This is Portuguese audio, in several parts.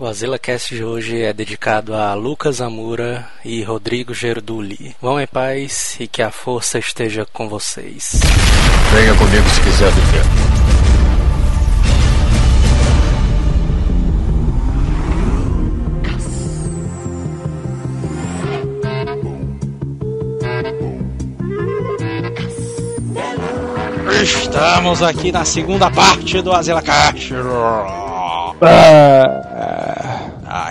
O AzilaCast de hoje é dedicado a Lucas Amura e Rodrigo Gerduli. Vão em paz e que a força esteja com vocês. Venha comigo se quiser viver. Estamos aqui na segunda parte do AzilaCast.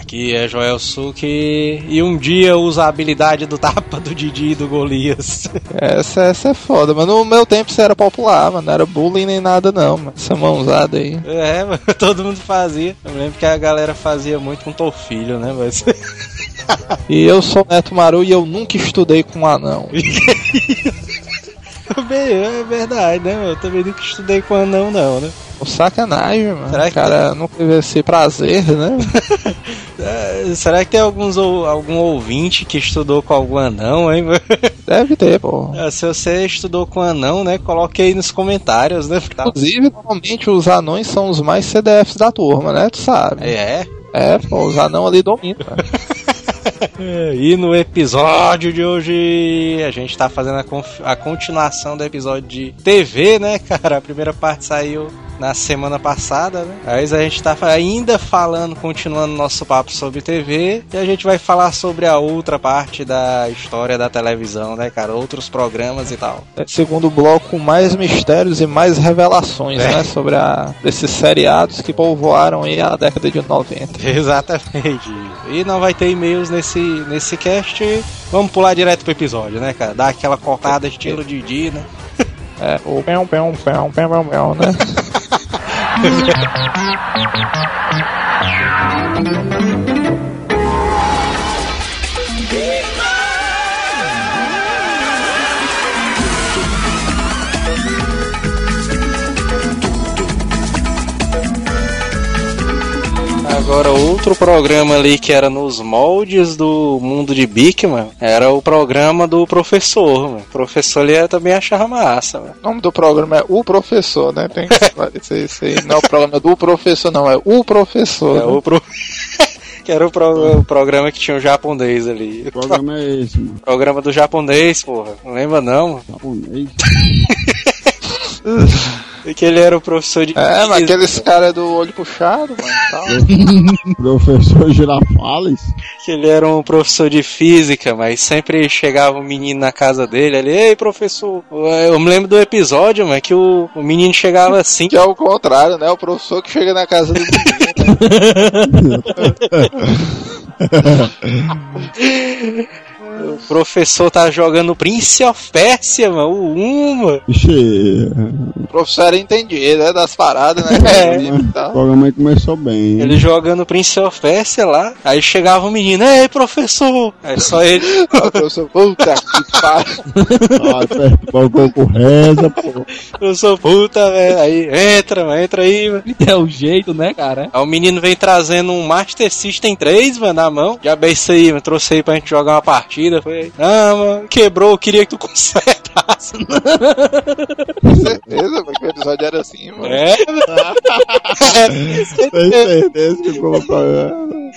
Aqui é Joel Suki e um dia usa a habilidade do tapa do Didi e do Golias. Essa, essa é foda, mas no meu tempo isso era popular, mano. Não era bullying nem nada, não, mano. Essa mãozada aí. É, mano, todo mundo fazia. Eu lembro que a galera fazia muito com Tofilho, né? Mas... E eu sou Neto Maru e eu nunca estudei com um anão. Bem, é verdade, né? Eu também nunca estudei com anão, não, né? Sacanagem, mano. Será o que- cara não teve esse prazer, né? É, será que tem alguns, algum ouvinte que estudou com algum anão, hein? Deve ter, pô. É, Se você estudou com anão, né? Coloque aí nos comentários, né? Inclusive, normalmente os anões são os mais CDFs da turma, né? Tu sabe. É. É, pô, os anão ali dominam. E no episódio de hoje a gente tá fazendo a, a continuação do episódio de TV, né, cara? A primeira parte saiu na semana passada, né? Mas a gente tá ainda falando, continuando nosso papo sobre TV e a gente vai falar sobre a outra parte da história da televisão, né, cara? Outros programas e tal. É, Segundo bloco, mais mistérios e mais revelações, É. né? Sobre a, esses seriados que povoaram aí a década de 90. Exatamente. E não vai ter e-mails nesse, nesse cast. Vamos pular direto pro episódio, né, cara? Dar aquela cortada estilo Didi, né? É, o pão, pão, pão, pão, pão, pão, né? Thank you. Agora, outro programa ali que era nos moldes do mundo de Bigman era o programa do professor, mano. O professor ali eu também achava massa, mano. O nome do programa é O Professor, né? Tem que esclarecer isso aí. Não é o programa do professor, não. É O Professor. É né? o pro... que era o, pro- o programa que tinha o japonês ali. Que programa é esse, mano? Programa do japonês, porra. Não lembra não? mano? Japonês? E que ele era o professor de É, mas aqueles caras do olho puxado, mano. Tal. Professor Girafales? que ele era um professor de física, mas sempre chegava um menino na casa dele, ele, ei professor, eu me lembro do episódio, mas que o, o menino chegava assim, Que é o contrário, né? O professor que chega na casa do menino. o professor tá jogando Prince of Persia, mano, o 1, mano. Ixi, O professor era entendido, né? Das paradas, né? É. O programa começou bem. Ele jogando Prince of Persia lá, aí chegava o menino, ei professor, aí só ele, O professor, puta que pariu. Ah, aperta o pouco reza, pô. eu sou puta, velho, aí entra, mano, entra aí, mano. É o jeito, né, cara? Aí o menino vem trazendo um Master System 3, mano, na mão. Já bem isso aí, mano. Trouxe aí pra gente jogar uma partida. Foi, ah, mano, quebrou, eu queria que tu consertasse. Com certeza, porque o episódio era assim, mano. É, Tem certeza que ficou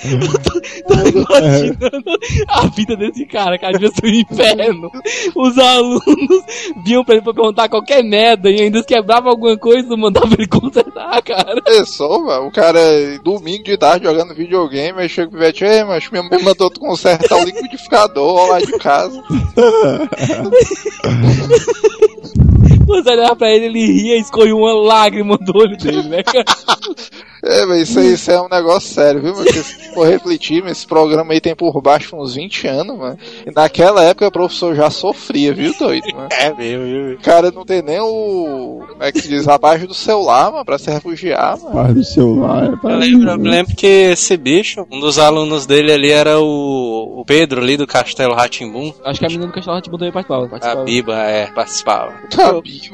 no programa. Tô imaginando a vida desse cara, cara, devia ser um inferno. Os alunos vinham pra ele pra perguntar qualquer merda e ainda quebrava alguma coisa, mandava ele consertar, cara. Pensou, mano, o cara domingo de tarde jogando videogame, aí chega pro Ivete, ei, mas minha mãe mandou tu consertar o liquidificador lá de casa. Você olhava pra ele, ele ria e escorria uma lágrima do olho dele, né, cara? É, mas isso aí isso é um negócio sério, viu? Porque se for refletir, mas esse programa aí tem por baixo uns 20 anos, mano. E naquela época o professor já sofria, viu, doido, mano? é meu, viu? O cara não tem nem o. Como é que se diz? Abaixo do celular, mano, pra se refugiar, mano. Faz do celular. É pra Eu lembro, eu lembro que esse bicho, um dos alunos dele ali era o, o Pedro ali do Castelo Ratimbum. Acho que a menina do Castelo Ratimbu também participava. A participava. Biba, é, participava.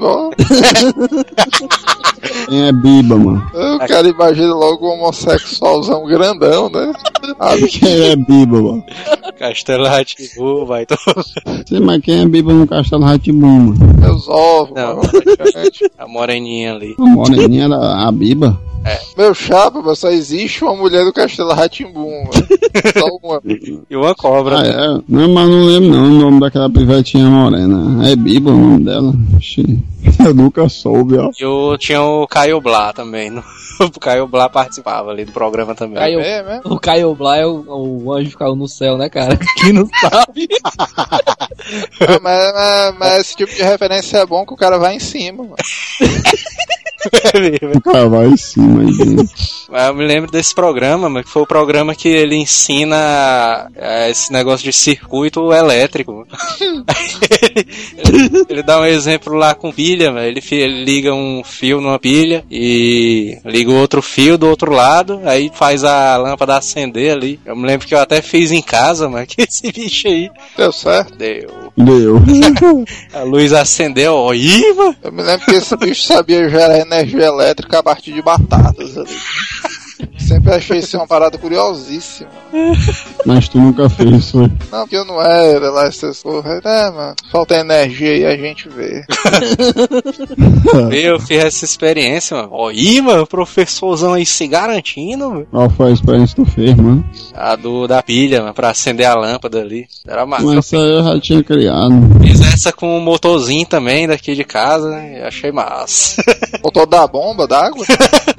Ó. Quem é Biba, mano? O cara imagina logo um homossexualzão grandão, né? Ah, Quem é Biba, mano? Castelo Ratimbum, vai todo. Sei, mas quem é Biba no Castelo Ratimbu, mano? meus ovos, Não. mano. A moreninha ali. A moreninha era a Biba. Meu chapa, mas só existe uma mulher do Castelo Ratimbum, Só uma. E uma cobra. Ah, é? Não, mas não lembro não o nome daquela pivetinha morena. É Biba o nome dela. Ixi, Eu nunca soube, ó. E o, tinha o Caio Blá também. no- O Caio Blá participava ali do programa também. Caio- É mesmo? O Caio Blá é o, o anjo que caiu no céu, né, cara? Quem não sabe. Ah, mas, mas- mas esse tipo de referência é bom que o cara vai em cima, mano. Cara vai em cima aí dentro. Mas Eu me lembro desse programa, mas que foi o programa que ele ensina é, esse negócio de circuito elétrico. ele, ele dá um exemplo lá com pilha, ele, ele liga um fio numa pilha e liga o outro fio do outro lado, aí faz a lâmpada acender ali. Eu me lembro que eu até fiz em casa, mas que esse bicho aí Deu certo. deu. Deu. A luz acendeu, ó, mano. Eu me lembro que esse bicho sabia gerar energia elétrica a partir de batatas ali. Sempre achei isso uma parada curiosíssima. Mas tu nunca fez, foi. Não, porque eu não era lá essas coisas. É, mano, falta energia e a gente vê. Eu fiz essa experiência, mano. Ó, ih, mano, o professorzão aí se garantindo, mano. Qual foi a experiência que tu fez, mano? A do da pilha, mano, pra acender a lâmpada ali. Era massa. Mas isso aí eu já tinha criado. Fiz essa com o motorzinho também daqui de casa, né? e Achei massa. Motor da bomba, d'água?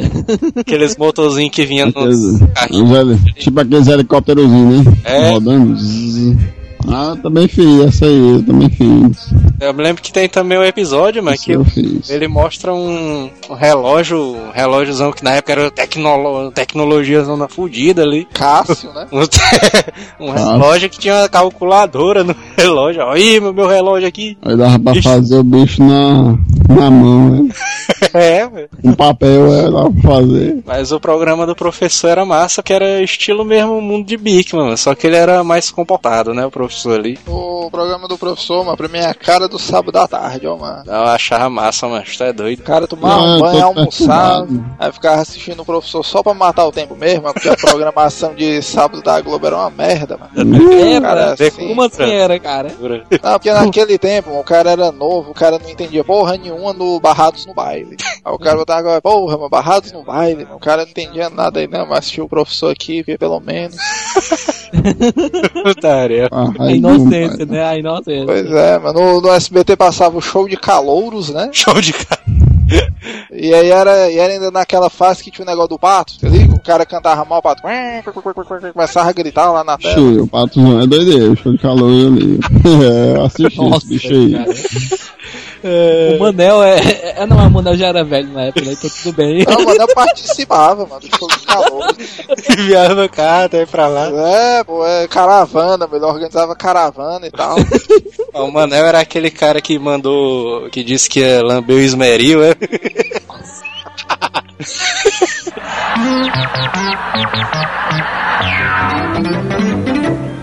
Aqueles motorzinhos que Aqueles, nos carrinhos. tipo aqueles helicópterozinhos, né? É. Rodando. Ah, também fiz, essa aí, eu também fiz. Eu me lembro que tem também um episódio, mano, Isso que eu ele mostra um, um relógio, um relógiozão que na época era tecnolo, tecnologia zona fudida ali. Cássio, né? Um, relógio que tinha uma calculadora no relógio. Ó, ih, meu, meu relógio aqui. Aí dava pra Ixi. fazer o bicho na, na mão, né? É, velho. Um papel é, dava pra fazer. Mas o programa do professor era massa, que era estilo mesmo mundo de Bic, mano. Só que ele era mais comportado, né? O professor ali. O programa do professor, mano, pra mim é a cara do sábado à tarde, ó, mano. Eu achava massa, mano. Tu é doido. O cara tomar Não, um banho, almoçar, perturbado. aí ficava assistindo o professor só pra matar o tempo mesmo, porque a programação de sábado da Globo era uma merda, mano. É, Cara, cara. assim, Como assim era, cara? Não, porque naquele tempo o cara era novo, o cara não entendia porra nenhuma no Barrados no Baile. Aí o cara botava agora, porra, mano, Barrados no Baile, mano. o cara não entendia nada aí, não, mas assistiu o professor aqui, vê pelo menos. Putaria. Ah, A inocência, não, né? A inocência. Pois é, mano, no, no SBT passava o show de calouros, né? Show de cara. E aí era, e era ainda naquela fase que tinha o negócio do pato, você liga? O cara cantava mal, o pato começava a gritar lá na tela. Ixi, o patozão é doideiro, show de calor eu li. É, assisti esse bicho aí. cara. O Manel é, é. Não, o Manel já era velho na época, né? Então tudo bem. Não, mano, eu participava, mano, do show de calouros. Enviava carta aí pra lá. É, pô, é caravana, ele organizava caravana e tal. O Manel era aquele cara que mandou. que disse que ia lamber o esmeril, é? Outro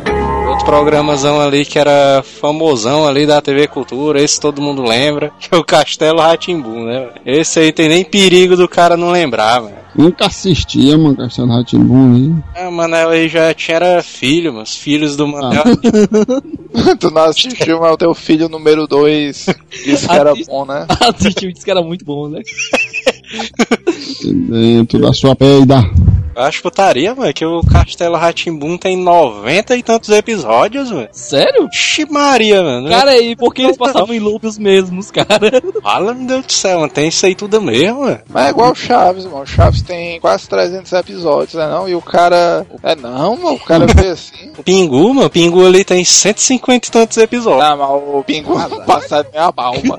programazão ali que era famosão ali da TV Cultura, esse todo mundo lembra, que é o Castelo Ratimbu, né? Esse aí tem nem perigo do cara não lembrar, velho. Nunca assistia, mano, Castelo Ratimbun aí. É, o Manel aí já tinha era filho, mas filhos do Manel. tu não assistiu, mas o teu filho número 2 disse que era bom, né? Assistiu e disse que era muito bom, né? Dentro da sua peida. Eu acho putaria, mano, que o Castelo Ratimbum tem 90 e tantos episódios, mano. Sério? Oxi Maria, mano. Cara, e por que eles passavam em loop os mesmos, cara? Fala, meu Deus do céu, mano. Tem isso aí tudo mesmo, mano. Mas é igual o Chaves, mano. O Chaves tem quase 300 episódios, né não? E o cara... É não, mano, o cara vê assim... O Pingu, mano, o Pingu ali tem 150 e tantos episódios. Ah, mas o Pingu passado é a balma.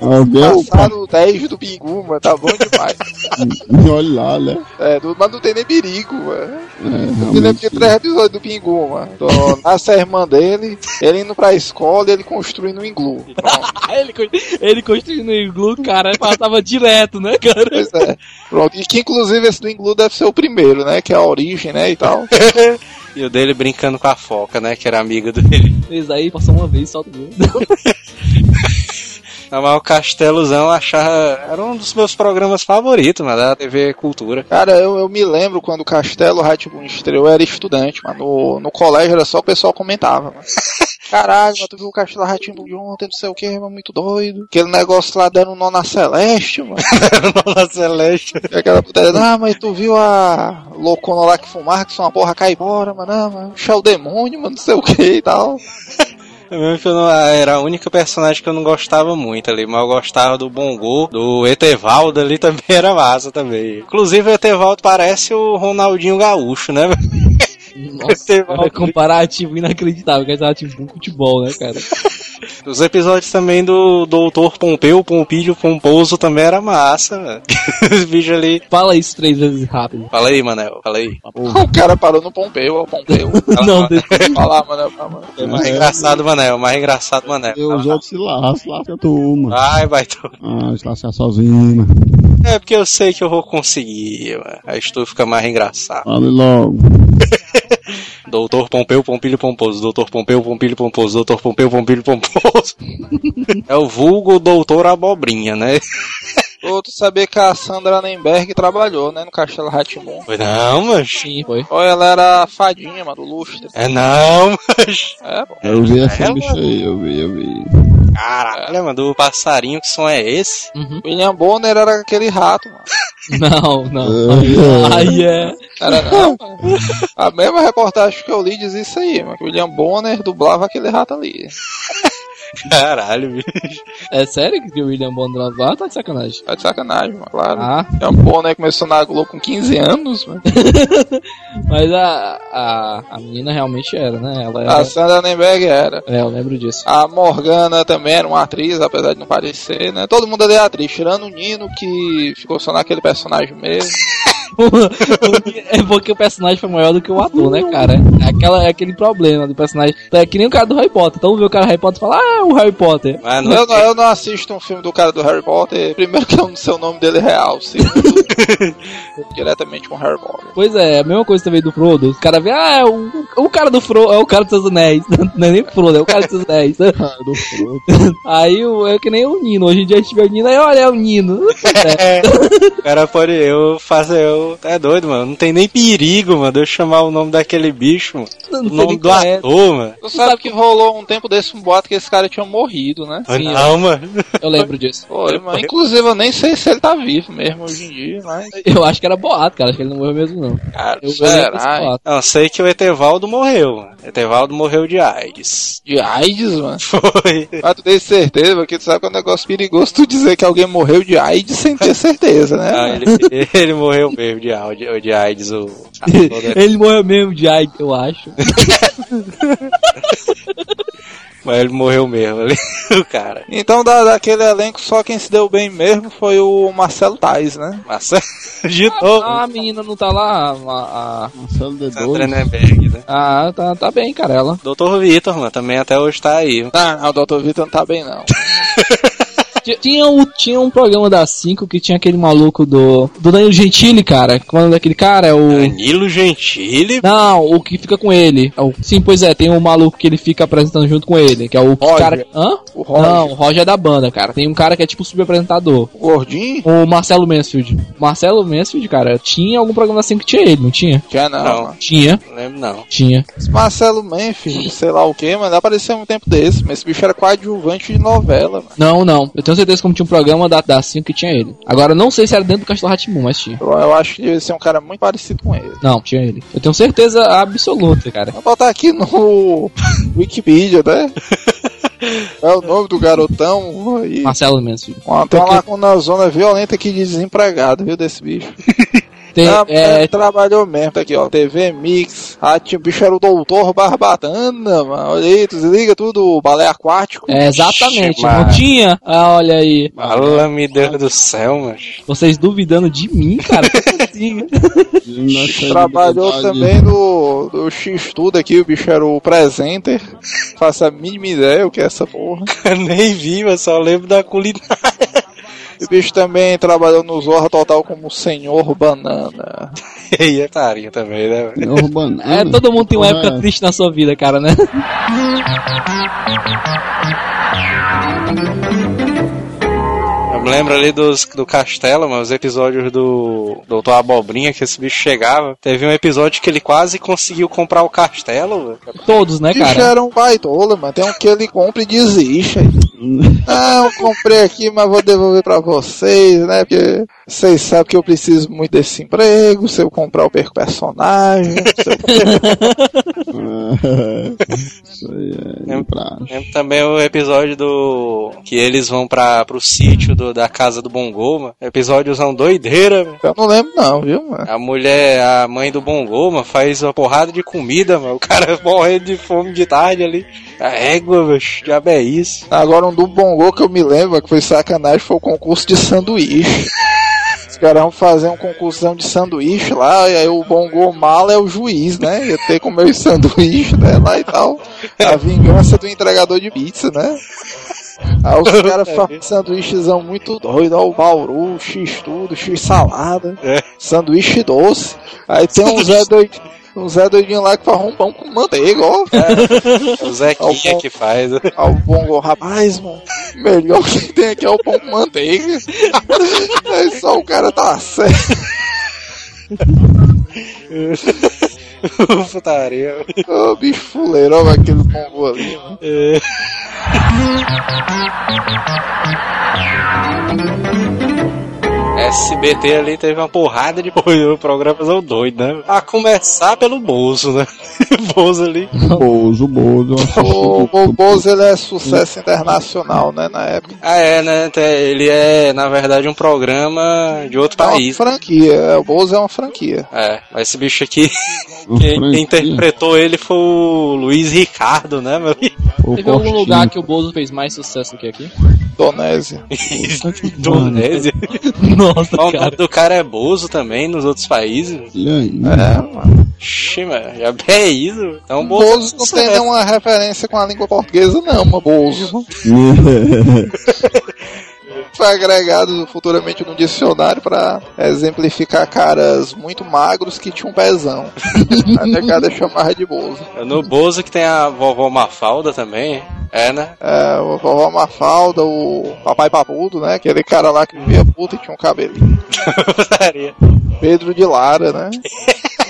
Alguém é o Passado 10 do Pingu, mano, tá bom demais. Olha lá, né? É, do- mas não tem nem perigo, mano. É, Eu lembro de três episódios do Pingu, mano. Então, nasce a irmã dele, ele indo pra escola e ele construindo um iglu. Ele, ele construindo o iglu, cara, passava direto, né, cara? Pois é. Pronto. E que inclusive esse do iglu deve ser o primeiro, né? Que é a origem, né? E tal. E o dele brincando com a foca, né? Que era amiga dele. Fez aí, passou uma vez, solta o Mas o Castelozão achava. Era um dos meus programas favoritos, mano, da TV Cultura. Cara, eu, eu me lembro quando o Castelo Ratibum estreou, eu era estudante, mas no, no colégio era só o pessoal comentava, mano. Caralho, mas tu viu o Castelo Ratimbu de ontem, não sei o que, mano, muito doido. Aquele negócio lá dando nó na Celeste, mano. Nossa Celeste. E aquela putaria, ah, mas tu viu a loucona lá que fumar, que só uma porra cai embora, mano, ah, mano, o demônio, mano, não sei o que e tal. Mesmo que eu não, era a única personagem que eu não gostava muito ali, mas eu gostava do Bongo, do Etevaldo ali também era massa também. Inclusive o Etevaldo parece o Ronaldinho Gaúcho, né? Nossa, é comparativo inacreditável, que é comparativo com futebol, né, cara? Os episódios também do Doutor Pompeu, Pompídio, Pomposo também era massa, velho. Os bichos ali. Fala isso três vezes rápido. Fala aí, Manel, fala aí. O cara parou no Pompeu, ó, Pompeu. Não, deixa Fala mano, fala, mano. É mais engraçado, Manel, mais engraçado, Manel. E os outros se lascam, se lasca tu, mano. Vai, vai, tu. Ah, se lascar sozinho, mano. É porque eu sei que eu vou conseguir, mano. Aí tu fica mais engraçado. Fale logo. Doutor Pompeu, Pompilho, Pomposo. Doutor Pompeu, Pompilho, Pomposo. Doutor Pompeu, Pompilho, Pomposo. é o vulgo Doutor Abobrinha, né? Ô, tu sabia que a Sandra Nemberg trabalhou, né, no Castelo Ratimon. Foi não, mas. Sim, foi. Ou ela era a fadinha, mano, do lustre. É não, mas. É, pô. Eu vi essa Ela? bicha aí, eu vi, eu vi. Caralho, mano, do passarinho, que som é esse? Uhum. William Bonner era aquele rato, mano. Não, não. É. Aí é. Era não. A mesma reportagem que eu li diz isso aí, mano. Que o William Bonner dublava aquele rato ali. Caralho, bicho. É sério que o William Bond lá tá de sacanagem? Tá de sacanagem, mano, claro. Ah, William Bonner começou na Globo com 15 anos, mano. mas a, a, a menina realmente era, né? Ela A era. Sandra Nemberg era. É, eu lembro disso. A Morgana também era uma atriz, apesar de não parecer, né? Todo mundo ali é atriz, tirando o Nino, que ficou só naquele personagem mesmo. é porque o personagem foi maior do que o ator, né, cara? É, aquela, é aquele problema do personagem. Então é que nem o cara do Harry Potter. Então vê o cara do Harry Potter e fala, ah, é o Harry Potter. Mas não, Eu não, eu não assisto um filme do cara do Harry Potter, primeiro que eu não sei o nome dele real, segundo, diretamente com Harry Potter. Pois é, a mesma coisa também do Frodo. Os caras vê, ah, é o, o cara do Frodo, é o cara dos seus anéis. Não é nem o Frodo, é o cara dos seus anéis. Ah, do fruto. Aí é que nem o Nino. Hoje em dia a gente vê o Nino, aí olha, é o Nino. É, o cara pode. Eu faço. Eu, é doido, mano. Não tem nem perigo, mano, de eu chamar o nome daquele bicho, mano. Não O nome do qual é. ator, mano. Tu sabe que rolou um tempo desse um boato que esse cara tinha morrido, né? Ah, Sim, não, mano. Eu lembro disso. Foi, mas inclusive eu nem sei se ele tá vivo mesmo hoje em dia, mas. Eu acho que era boato, cara. Acho que ele não morreu mesmo, não. Cara, Eu, será? boato. Não, sei que o Etevaldo morreu, mano. Etevaldo morreu de AIDS. De AIDS, mano. Foi. Mas tu tem certeza, porque tu sabe que é um negócio perigoso tu dizer que alguém morreu de AIDS sem ter certeza, né? Ah, ele, ele morreu mesmo de, AIDS- de AIDS, o né? Ele morreu mesmo de AIDS, eu acho. Mas ele morreu mesmo ali, o cara. Então, da, daquele elenco, só quem se deu bem mesmo foi o Marcelo Tais, né? Massa de novo. Ah, a menina não tá lá. A, a- Marcelo D2. Sandra Nemberg, né? ah, tá, tá bem, cara. Ela. Doutor Vitor, mano, também até hoje tá aí. Ah, não, o Dr. Vitor não tá bem, não. Ti- Tinha, um, tinha um programa da 5 que tinha aquele maluco do. Do Danilo Gentili, cara. Quando daquele cara é o. Danilo Gentili? Não, o que fica com ele. É o- Sim, pois é, tem um maluco que ele fica apresentando junto com ele, que é o Roger. cara. Hã? O Roger. Não, o Roger é da banda, cara. Tem um cara que é tipo subapresentador. O gordinho? O Marcelo Mansfield. Marcelo Mansfield, cara, tinha algum programa assim que tinha ele, não tinha? Já não, Não. Tinha, Não lembro, não. tinha. Esse Marcelo Memphis, sei lá o que, mano, apareceu um tempo desse, mas esse bicho era coadjuvante de novela, mano. Não, não. Eu tenho certeza que como tinha um programa da, da 5 que tinha ele. Agora, não sei se era dentro do Castelo Ratimun, mas tinha. Eu, eu acho que deve ser um cara muito parecido com ele. Não, tinha ele. Eu tenho certeza absoluta, cara. Vou botar aqui no Wikipedia, né? É o nome do garotão aí. Marcelo. Ó, Tem uma lacuna zona violenta aqui de desempregado, viu, desse bicho. Tem, Ah, é, é, trabalhou mesmo, tá aqui, ó. TV Mix. Ah, tinha, o bicho era o doutor Barbatana, mano. Olha aí, tu desliga tudo, balé aquático. é, exatamente. Ixi, Não tinha? Ah, olha aí. Fala, me Deus do céu, mas. Vocês duvidando de mim, cara? Assim? Trabalhou também no, no X-Tudo aqui, o bicho era o presenter. Faço a mínima ideia o que é essa porra. Nem vi, mas só lembro da culinária. O bicho também trabalhou no Zorra Total como Senhor Banana. E é tarinha também, né? velho? É urbano. É, todo mundo tem uma época triste na sua vida, cara, né? me lembro ali dos, do Castelo, mas os episódios do Doutor Abobrinha, que esse bicho chegava. Teve um episódio que ele quase conseguiu comprar o castelo, velho. Todos, né, Bicho cara? era um baitola, mano. Tem um que ele compra e desiste. Não, comprei aqui, mas vou devolver pra vocês, né? Porque vocês sabem que eu preciso muito desse emprego. Se eu comprar, eu perco personagem. Eu- Isso aí é. Lembro também o episódio do. que eles vão pra, pro sítio do- da casa do Bongoma. Episódiozão doideira, velho. Eu não lembro, não, viu, mano? A mulher, a mãe do Bongoma, faz uma porrada de comida, mano. O cara morrendo de fome de tarde ali. A égua, velho. Diabo é isso. Agora um do Bongo que eu me lembro, que foi sacanagem, foi o concurso de sanduíche. Os caras vão fazer um concursão de sanduíche lá, e aí o Bongo Mala é o juiz, né? Ia ter comer os sanduíches, né? Lá e tal. A vingança do entregador de pizza, né? Aí os caras fazem sanduíchezão muito doido, ó, o bauru, x tudo, x salada, É. sanduíche doce. Aí tem um Zé doidinho, um Zé doidinho lá que faz um pão com manteiga, ó. O Zequinha que faz. Aí o bongo, rapaz, mano, o melhor que tem aqui é o pão com manteiga. Aí só o cara tá certo. Putaria. Ô, bicho fuleiro, ó, aquele bongo ali. mano. SBT ali teve uma porrada de programas ao doido, né? A começar pelo Bozo, né? Bozo ali. Bozo, Bozo. assisti O, Bozo, ele é sucesso internacional, né, na época. Ah, é, né? Ele é, na verdade, um programa de outro É uma país. franquia, é, o Bozo é uma franquia. É, mas esse bicho aqui, Uma quem, interpretou ele foi o Luiz Ricardo, né, meu? Teve algum lugar que o Bozo fez mais sucesso que aqui? Indonésia. Indonésia. Nossa, O nome cara. do cara é Bozo também nos outros países. E aí? É, mano. Ixi, mano, já é isso. Então, O Bozo, Bozo não tem nenhuma referência com a língua portuguesa, não, mano. Bozo. Foi agregado futuramente no dicionário pra exemplificar caras muito magros que tinham um pezão. A negada chamava de Bozo. No Bozo que tem a vovó Mafalda também. É, né? É, o vovó Mafalda, o papai papudo, né? Aquele cara lá que vivia puta e tinha um cabelinho. Pedro de Lara, né?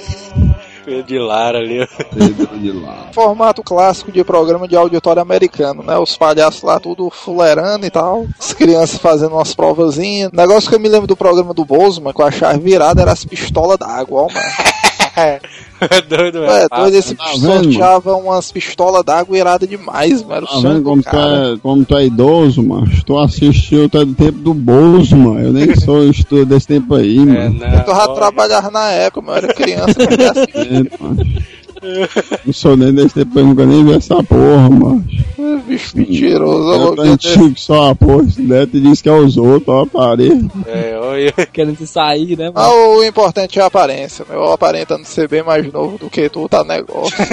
Pedro de Lara ali. ó. Pedro de lá. Formato clássico de programa de auditório americano, né? Os palhaços lá tudo fulerando e tal. As crianças fazendo umas provazinhas. Negócio que eu me lembro do programa do Bozo, mano, com a chave virada era as pistolas d'água, ó, mano. É doido, velho. É, doido, esse tá sorteava umas pistolas d'água irada demais, mano. Era o Tá vendo do como tu, é, como tu é idoso, mano? Tu assistiu, tu é do tempo do Bozo, mano. Eu nem sou estudo desse tempo aí, É, mano. não. Eu já trabalhava na época, mano, eu era criança, mas já assim, É, mano. Não sou nem desse tempo, eu nunca nem vi essa porra, mano. bicho mentiroso. É tão ver- antigo só a porra esse neto diz que é os outros, ó, parei. É, olha. Querendo sair, né? Ah, Mano? o importante é a aparência, meu. Aparentando ser bem mais novo do que tu, tá negócio.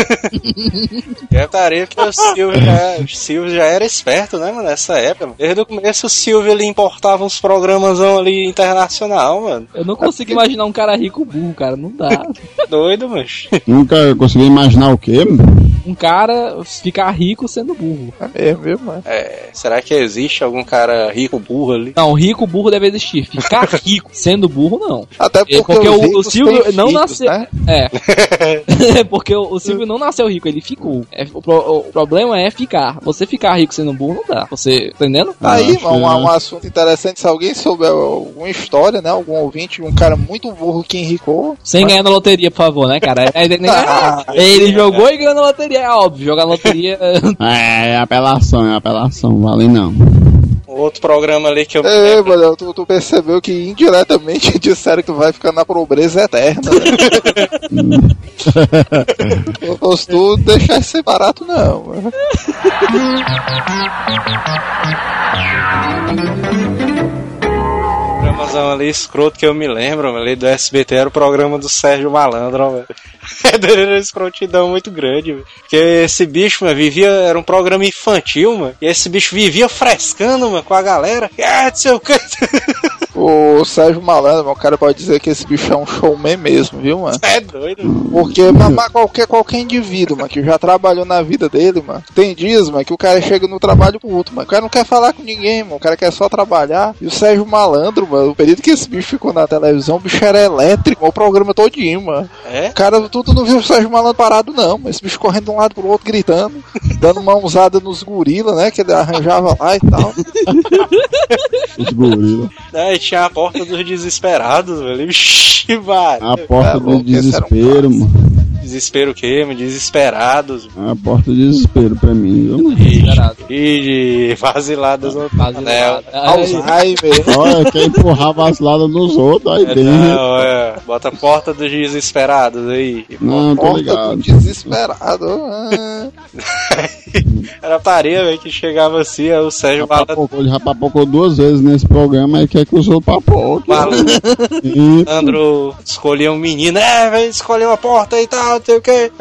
É tarefa que o Silvio já, o Silvio já era esperto, né, mano, nessa época. mano. Desde o começo o Silvio ele importava uns programas ali internacional, mano. Eu não consigo imaginar um cara rico burro, cara. Não dá. Doido, mano. Nunca consegui imaginar o quê? Um cara ficar rico sendo burro. É mesmo, viu, mano? É, será que existe algum cara rico burro ali? Não, rico burro deve existir. Ficar rico sendo burro, não. Até porque, É porque os o- o Silvio têm não filhos, nasceu- Né? É. É porque o, o Silvio não nasceu rico, ele ficou. É, o, pro- o problema é ficar. Você ficar rico sendo burro não dá. Você tá entendendo? Tá aí, mano, um, um assunto interessante. Se alguém souber alguma história, né? Algum ouvinte de um cara muito burro que enricou. Sem ganhar na loteria, por favor, né, cara? É, é, é, Ah, ele jogou e ganhou na loteria, é óbvio. Jogar loteria. É, é apelação, é apelação, vale não. Outro programa ali que eu. É, mano, tu, tu percebeu que indiretamente disseram que vai ficar na pobreza eterna. Né? Não posso tu deixar isso ser barato, não. Programazão ali escroto que eu me lembro, ali do SBT era o programa do Sérgio Malandro, velho. Era uma escrotidão muito grande, velho. Porque esse bicho, mano, vivia. Era um programa infantil, mano. E esse bicho vivia frescando, mano, com a galera. Ah, não sei o. O Sérgio Malandro, o cara pode dizer que esse bicho é um showman mesmo, viu, mano? É doido. Porque, mas qualquer, qualquer indivíduo, mano, que já trabalhou na vida dele, mano, tem dias, mano, que o cara chega no trabalho puto, mano. O cara não quer falar com ninguém, mano. O cara quer só trabalhar. E o Sérgio Malandro, mano, o período que esse bicho ficou na televisão, o bicho era elétrico, o programa todinho, mano. É? O cara, tudo não viu o Sérgio Malandro parado, não, mas esse bicho correndo de um lado pro outro, gritando, dando mãozada nos gorila, né, que ele arranjava lá e tal. Os gorila. Aí tinha a porta dos desesperados, velho. Vixe, vai. A porta É, do louco, esse era um desespero, mano. Desespero o quê, mano? Desesperados. A porta do desespero pra mim, viu, mano? Desesperado. E de vaziladas no anel. Aí, Alzheimer. Olha, quer empurrar vacilada nos outros aí É, dentro. não, é. Bota a porta dos desesperados aí. Não, tô Porta do ligado. desesperado. Era tarefa, velho, que chegava assim, aí o Sérgio Malandro. Ele já papocou duas vezes nesse programa e quer que outros papoquem. E- Malandro escolhia um menino, é, vai escolher uma porta aí e tal, não sei o que.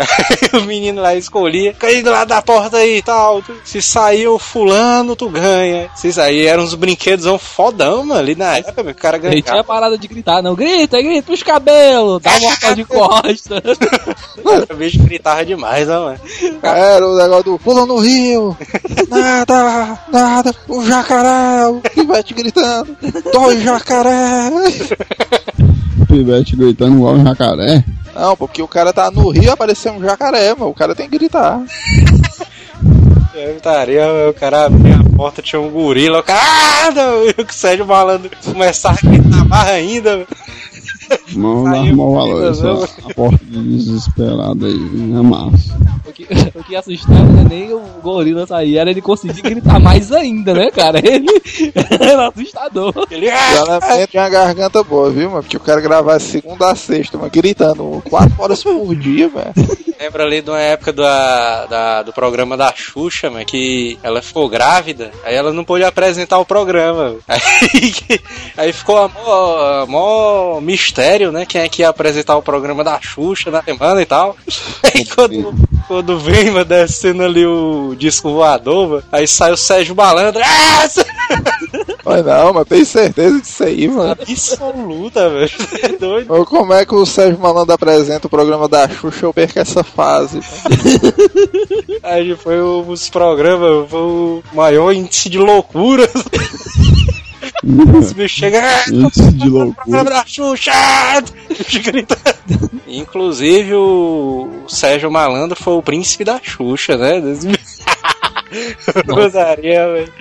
o menino lá escolhia, cai do lado da porta aí e tal. Se sair o fulano, tu ganha. Se sair, eram uns brinquedos fodão, mano, ali na época, meu, o cara Aí tinha ganhava. parada de gritar, não. Grita, grita, puxa o cabelo, dá um mortal de costa. O bicho gritava demais, ó, mano. Era o negócio do pula no rio, nada, nada, o jacaré, o pivete gritando, dois jacaré. Pivete gritando igual um jacaré. Não, porque o cara tá no rio apareceu um jacaré, mano, o cara tem que gritar. Eu taria, o cara abria a porta, tinha um gorila, o cara, ah, não, e o Sérgio Malandro começava a gritar mais ainda, eu- valor. eu- Essa, a porta do desesperado aí. É massa. O que, o que assustava não é nem o gorila sair, era ele conseguir gritar mais ainda, né, cara? Ele era assustador. Ele, ela tinha uma garganta boa, viu, mano? Porque o cara gravava segunda a sexta, mano, gritando quatro horas por dia, velho. Lembra ali de uma época da, da- do programa da Xuxa, mano, que ela ficou grávida, aí ela não pôde apresentar o programa. Aí, aí ficou a mó, a mó mistério, né? Quem é que ia apresentar o programa da Xuxa na semana e tal. Aí quando, quando vem, mano, descendo ali o disco voador, mano, aí sai o Sérgio Malandro. Ah, Mas não, mas tem certeza disso aí, mano. absoluta, velho. É doido. Ou como é que o Sérgio Malandro apresenta o programa da Xuxa, eu perco essa fase. Aí foi o- os programas, foi o maior índice de loucura. Os bichos chegam. "Ah, de loucura. da Xuxa! Bicho. Inclusive o Sérgio Malandro foi o príncipe da Xuxa, né? Rosaria, velho.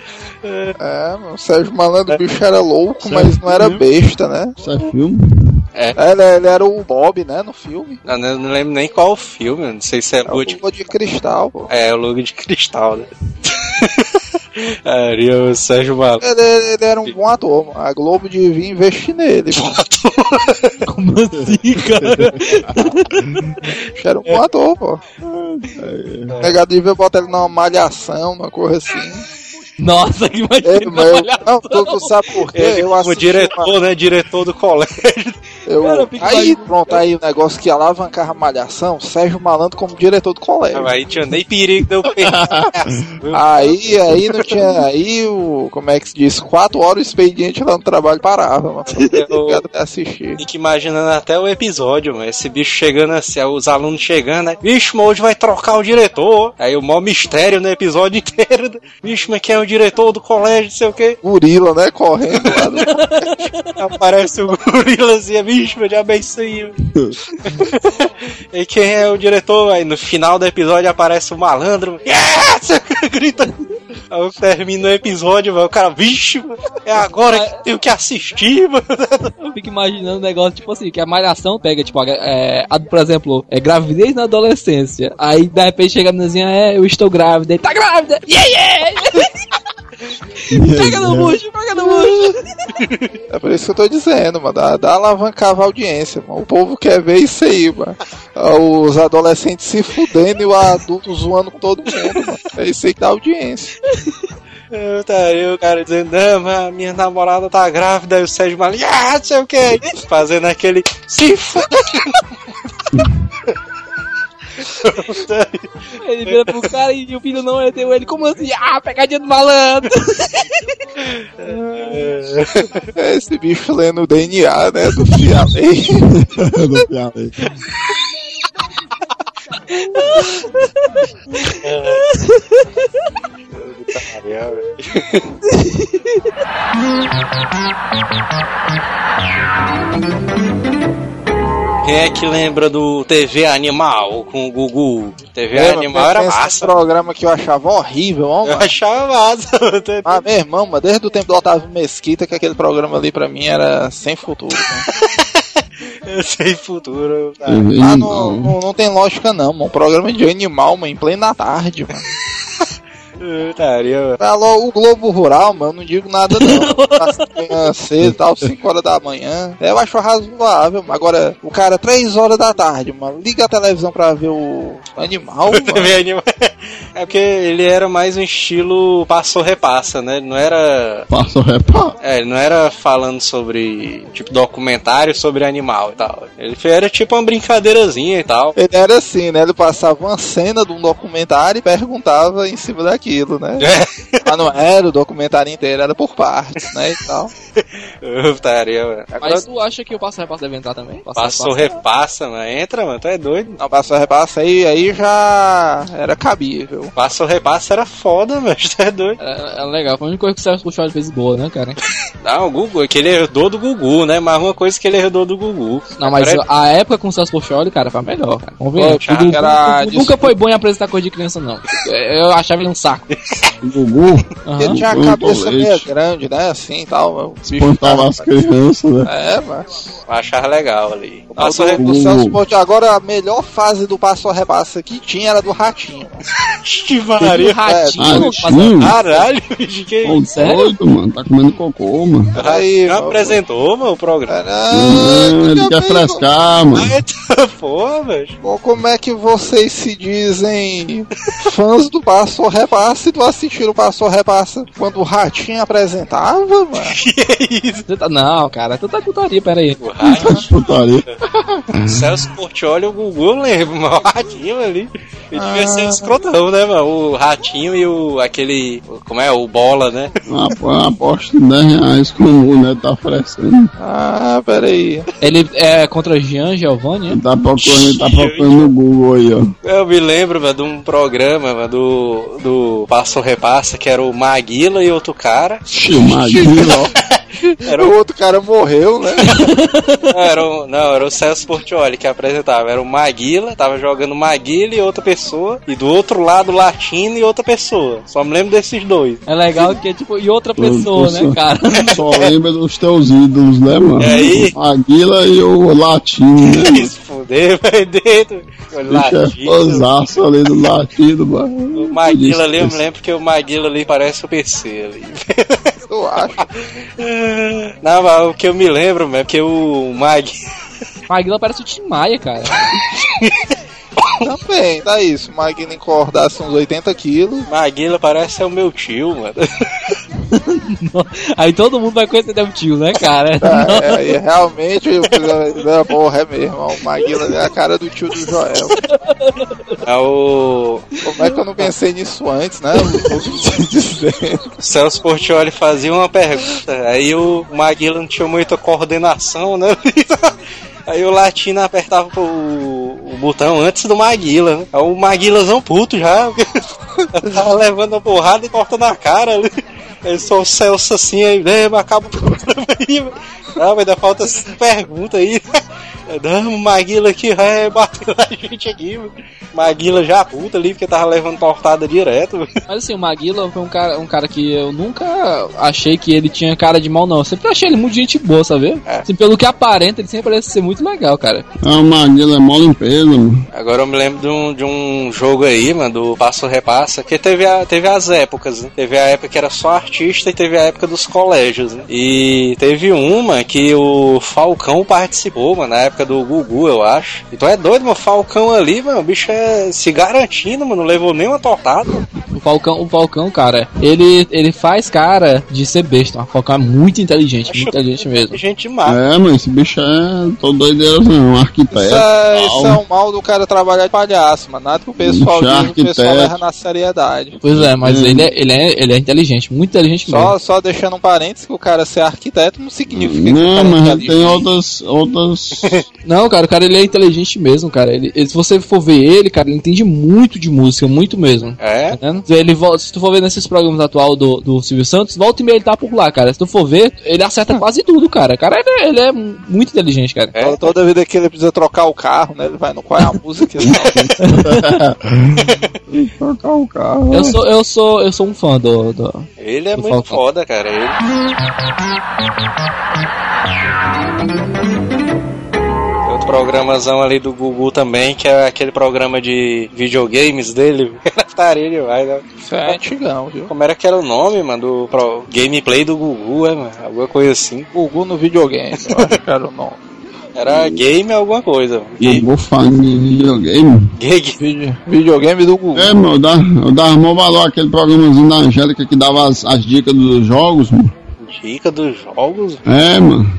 É, mano, o Sérgio Malandro, o bicho era louco, mas não era besta, né? Isso é filme? Ele, ele era o Bob, né, no filme. Não, não lembro nem qual o filme, não sei se é É o Lua de... De Cristal, pô. É, o Lua de Cristal, né? Aí o Sérgio Malandro. Ele, ele era um bom ator. A Globo devia investir nele. mano. Como assim, cara? Era um bom ator, pô. O negado devia botar ele numa malhação, uma coisa assim. Nossa, que imagina. mas eu, não, tu, tu sabe por quê? Ele, Eu como assisti diretor, né? Diretor do colégio. Eu, Cara, eu fico aí, pronto, aí o negócio que alavancava a malhação, Sérgio Malandro como diretor do colégio. Aí tinha nem perigo de eu perder. Aí, aí não tinha. Aí o. Como é que se diz? Quatro horas o expediente lá no trabalho parava, mano. Eu- Obrigado até assistir. Fica imaginando até o episódio, mano. Esse bicho chegando assim, os alunos chegando, aí, vixe, mas hoje vai trocar o diretor. Aí o maior mistério no episódio inteiro. Vixe, mas quem é o diretor do colégio, não sei o quê. Gorila, né? Correndo Aparece o gorila assim, bicho, meu diabo é mano. e quem é o diretor? Aí no final do episódio aparece o malandro. Yes! Grita. Aí eu termino o episódio, mano. O cara, vixe, mano, é agora que eu tenho que assistir, mano. Eu fico imaginando um negócio, tipo assim, que a malhação pega, tipo, é, a- por exemplo, é gravidez na adolescência. Aí, de repente, chega a meninazinha, é, eu estou grávida. Ele, tá grávida! Yeah, yeah! pega no bucho, pega no bucho! É por isso que eu tô dizendo, mano. Dá, dá alavancava a audiência, mano. O povo quer ver isso aí, mano. Os adolescentes se fudendo e o adulto zoando com todo mundo, mano. É isso aí que dá audiência. Eu, tá, eu, o cara dizendo, não, mas a minha namorada tá grávida, e o Sérgio Malandro, ah, não sei o que, fazendo aquele, se f... Ele vira pro cara e o filho não é teu. Ele, como assim? Ah, pegadinha do malandro! Esse bicho lendo o DNA, né? Do Fiamei. do. Quem é que lembra do TV Animal com o Gugu? TV Animal era Esse massa. programa que eu achava horrível, ó, Eu mano. achava massa. Ah, meu irmão, mas desde o tempo do Otávio Mesquita, que aquele programa ali pra mim era sem futuro. né? Eu sei futuro. tá? Ah, não, não, não tem lógica não, mano. Um programa de animal, mano, em plena tarde, mano. Putaria, Alô, o Globo Rural, mano, eu não digo nada não. Passa de manhã cedo, tal, 5 horas da manhã. Eu acho razoável, mano. Agora, o cara, 3 horas da tarde, mano, liga a televisão pra ver o animal, mano. É porque ele era mais um estilo passou-repassa, né? Ele não era. Passa o reparo. É, ele não era falando sobre, tipo, documentário sobre animal e tal. Ele era tipo uma brincadeirazinha e tal. Ele era assim, né? Ele passava uma cena de um documentário e perguntava em cima daquilo, né? É. Mas não era o documentário inteiro, era por partes, né? E tal. Putaria, mano. Agora Mas tu acha que o Passo Repasso deve entrar também? Passo passou Repasso? repassa, mano. Entra, mano. Tu é doido. Não, passou repassa aí, aí já era cabível. Passou repassa era foda, mano. Tu é doido. É, é legal, foi a única coisa que o Celso Puxado fez boa, né, cara? Não, o Gugu, que ele herdou do Gugu, né? Mas uma coisa que ele herdou do Gugu. Não, mas Agora a época com o Celso Portioli, cara, foi a melhor, cara. Vamos Pô, ver. Gugu- era o Gugu nunca foi bom em apresentar coisa de criança, não. Eu achava ele um saco. Gugu Aham. Ele tinha a Uhum. cabeça meio grande, né? Assim e tal. espantava as crianças, né? É, mano. eu achava legal ali. O Passou do, Celso Agora a melhor fase do passo a repassa que tinha era do ratinho. mano. Que O varia. ratinho, Ah, mas- tinha? Caralho, bicho, que Ô, isso? sério? doido, mano. Tá comendo cocô, mano. Aí, mano. apresentou, mano, o programa. Não, ele quer frescar, mano. Porra, velho. Pô, Como é que vocês se dizem fãs do Passo a Repassa e tu assistiram o Passo a Repassa quando o Ratinho apresentava, mano? Que é isso? Tá- Não, cara, tu tá putaria, pera aí. O Ratinho, Putaria. Celso Portioli e o Gugu, eu lembro, mas o Ratinho ali. Ele devia ser Ah. escrotão, né, mano? O Ratinho e o. aquele. Como é? O Bola, né? Uma uma aposta de 10 reais como o Neto tá oferecendo. Ah, peraí. Ele é contra Jean Giovanni, né? Tá procurando, tá procurando no Google aí, ó. Eu me lembro, mano, de um programa, mano, do. do Passo Repassa, que era o Maguila e outro cara. Tio Maguila, ó. Era O outro cara morreu, né? Não, era o, não, era o Celso Portioli que apresentava. Era o Maguila, tava jogando Maguila e outra pessoa. E do outro lado, Latino e outra pessoa. Só me lembro desses dois. É legal que é tipo, e outra pessoa, né, cara? Só lembra dos teus ídolos, né, mano? E aí? Maguila e o Latino, né? Se fuder, vai dentro. O é Latino. fãzaço ali do Latino, mano. O Maguila ali, eu me lembro que o Maguila ali parece o PC ali. Eu acho. Não, mas o que eu me lembro, mano, é que o Maguila. Maguila parece o Tim Maia, cara. Também, tá isso. Magno encordasse uns 80 quilos. Maguila parece o meu tio, mano. Aí todo mundo vai conhecer o tio, né, cara? Ah, é, é, realmente, eu, é, porra, é mesmo. O Maguila é a cara do tio do Joel. É o Como é que eu não pensei nisso antes, né? Dizer. Celso Portioli fazia uma pergunta, aí o Maguila não tinha muita coordenação, né? Aí o Latino apertava o, o botão antes do Maguila, né? Aí o Maguilazão puto já, tava levando a porrada e cortando a cara ali. Aí só o Celso assim, aí, acaba o programa aí. Ah, vai dar falta essa pergunta aí. Não, o Maguila aqui vai bater na gente aqui, mano. Maguila já puta ali, porque tava levando portada direto. mano. Mas assim, o Maguila foi um cara, um cara que eu nunca achei que ele tinha cara de mal, não. Eu sempre achei ele muito gente boa, sabe? É. Assim, pelo que aparenta, ele sempre parece ser muito legal, cara. Ah, o Maguila é mó limpeza, mano. Agora eu me lembro de um, de um jogo aí, mano, do Passo Repassa, que teve, a, teve as épocas, né? Teve a época que era só artista e teve a época dos colégios, né? E teve uma que o Falcão participou, mano, na época do Gugu, eu acho. Então é doido, mano, o Falcão ali, mano, o bicho é se garantindo, mano, não levou nenhuma tortada. O O Falcão, o Falcão, cara, ele, ele faz cara de ser besta. O Falcão é muito inteligente, muito inteligente mesmo. Gente demais. É, mas esse bicho é todo doideiro, não. Um arquiteto. Isso é, isso é um mal do cara trabalhar de palhaço, mano. Nada que o pessoal Bicho diz, o pessoal leva na seriedade. Pois é, mas Hum. ele, é, ele, é, ele é inteligente, muito inteligente mesmo. Só, só deixando um parênteses que o cara ser arquiteto não significa que Não, cara mas ele tem outras. outras... Não, cara, o cara ele é inteligente mesmo, cara. Ele, ele- se você for ver ele, cara, ele entende muito de música, muito mesmo. É? Tá? Ele, se tu for ver nesses programas atual do, do Silvio Santos, volta e meia ele tá por lá, cara. Se tu for ver, ele acerta quase tudo, cara. O cara ele, é- ele é muito inteligente, cara. É? Toda- vida que ele precisa trocar o carro, né? Ele vai no qual é a música. Trocar o carro. Eu sou, eu sou, eu sou um fã do. do- Ele é Do muito Falcão. foda, cara. Ele... Tem outro programazão ali do Gugu também, que é aquele programa de videogames dele. Taria demais, né? Isso é antigão, viu? Como era que era o nome, mano? Do pro- gameplay do Gugu, é, mano? Alguma coisa assim. Gugu no videogame, eu acho que era o nome. Era game alguma coisa. Game. Google fã de videogame. Game. Vide- videogame do Gugu. É, meu, eu dava, eu dava mó valor àquele programazinho da Angélica que dava as, as dicas dos jogos, mano. Dica dos jogos. É, mano.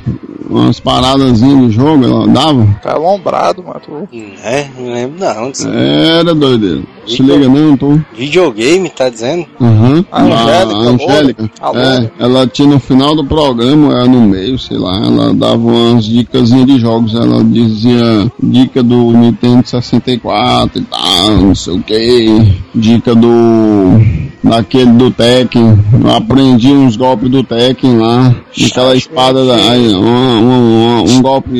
Umas paradazinhas do jogo, ela dava. Tá alombrado, mano. Tu- É, não lembro não. disso. Era doideiro. Se liga não, tô. Videogame, tá dizendo? Aham. A Angélica, A Angélica. A É, ela tinha no final do programa, era no meio, sei lá, ela dava umas dicas de jogos. Ela dizia dica do Nintendo 64 e tal, não sei o que. Dica do. Daquele do Tekken. Aprendi uns golpes do Tekken lá. Aquela espada da. Uma- uma- um golpe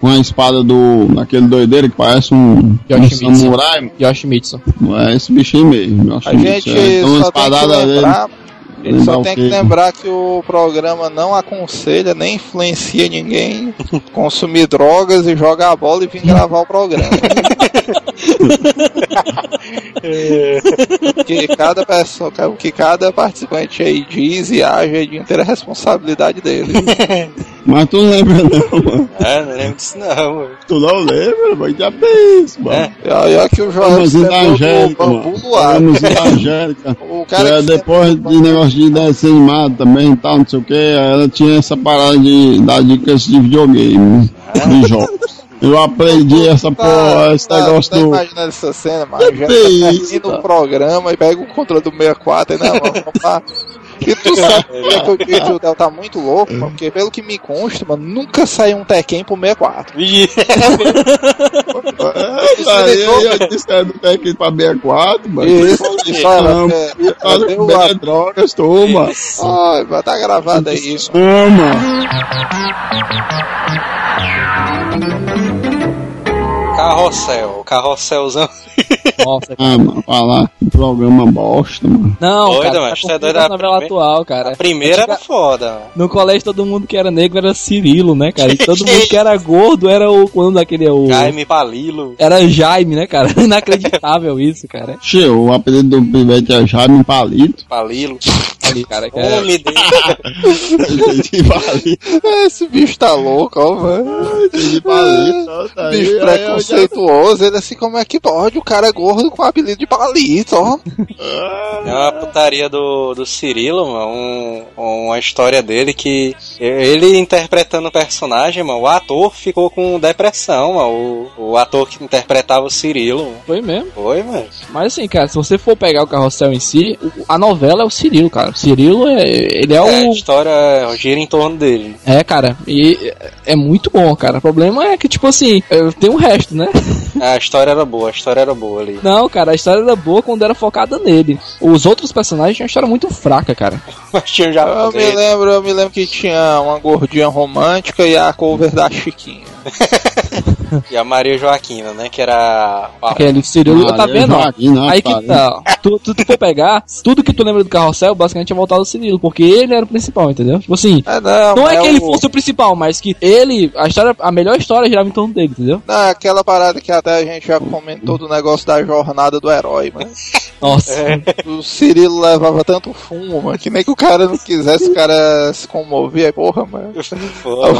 com a espada do. daquele doideiro que parece um, um Yoshimitsu. samurai. Yoshimitsu. É esse bicho aí mesmo. A gente é, uma só tem que espadada dele. lembrar. A gente só Lembrar tem que lembrar que o programa não aconselha nem influencia ninguém consumir drogas e jogar a bola e vir gravar o programa. O que cada pessoa, o que cada participante aí diz e age é de inteira responsabilidade dele. Mas tu não lembra não, mano. É, não lembro disso não, mano. Tu não lembra, mas já fez, mano. É. E olha que o Jorge Angélica, bambu mano. Angélica. O Que cara é que depois de negócio de desenho animado também e tal, não sei o que, ela tinha essa parada de dar dicas de videogame, de jogos. Eu aprendi essa porra, esse tá, negócio tá do. imaginando essa cena, mas já tá isso, termina o programa e pega o controle do 64 e não, vamos lá. E tu sabe por que eu o Del tá muito louco, mano? Porque pelo que me consta, mano, nunca saiu um Tekken pro 64. Ih, É, aí eu disse que era do Tekken pra 64, mano. Isso, isso, olha, Não, é, Olha cadê como o é drogas, toma. Ai, mas tá gravado aí. Toma. Carrossel, carrosselzão. Nossa, cara. Ah, mano, falar programa bosta, mano. Não, Doida, cara, mano, tá é confundindo doida a da novela primeira- atual, cara. A primeira era Antiga- foda, mano. No colégio todo mundo que era negro era Cirilo, né, cara? E todo mundo que era gordo era o quando daquele o Jaime Palilo. era Jaime, né, cara? Inacreditável isso, cara. Che, o apelido do pivete é Jaime Palito. Palilo. Ali, cara, que é... Homem dele. Esse bicho tá louco, ó, mano. Entendi, Palito. Aí, Bicho preconceituoso, ele assim, como é que pode? O cara é gordo com apelido de palito, ó. É uma putaria do, do Cirilo, mano. Um, uma história dele que ele interpretando o personagem, mano, o ator ficou com depressão, mano. O, o ator que interpretava o Cirilo. mano. Foi mesmo. Foi, mano. Mas assim, cara, se você for pegar o carrossel em si, o- a novela é o Cirilo, cara. O Cirilo é. Ele é É, a o. história gira em torno dele. É, cara, e é muito bom, cara. O problema é que, tipo assim, tem o resto, né? A história era boa, a história era boa ali. Não, cara, a história era boa quando era focada nele. Os outros personagens tinham uma história muito fraca, cara. Mas tinha já Eu me lembro, eu me lembro que tinha uma gordinha romântica e a cover da Chiquinha. E a Maria Joaquina, né? Que era. a- Aquele Cirilo, tá Maria vendo? Joaquina, né, Aí que rapaz? tá, tu, tu, tu for pegar, tudo que tu lembra do carrossel, basicamente é voltado ao Cirilo, porque ele era o principal, entendeu? Tipo assim, É, não, não é mas que ele o- fosse o principal, mas que ele, a história, a melhor história girava em torno dele, entendeu? Não, é aquela parada que até a gente já comentou do negócio da jornada do herói, mano. Nossa. O Cirilo levava tanto fumo, mano, que nem que o cara não quisesse, o cara se comover, aí, porra, mano.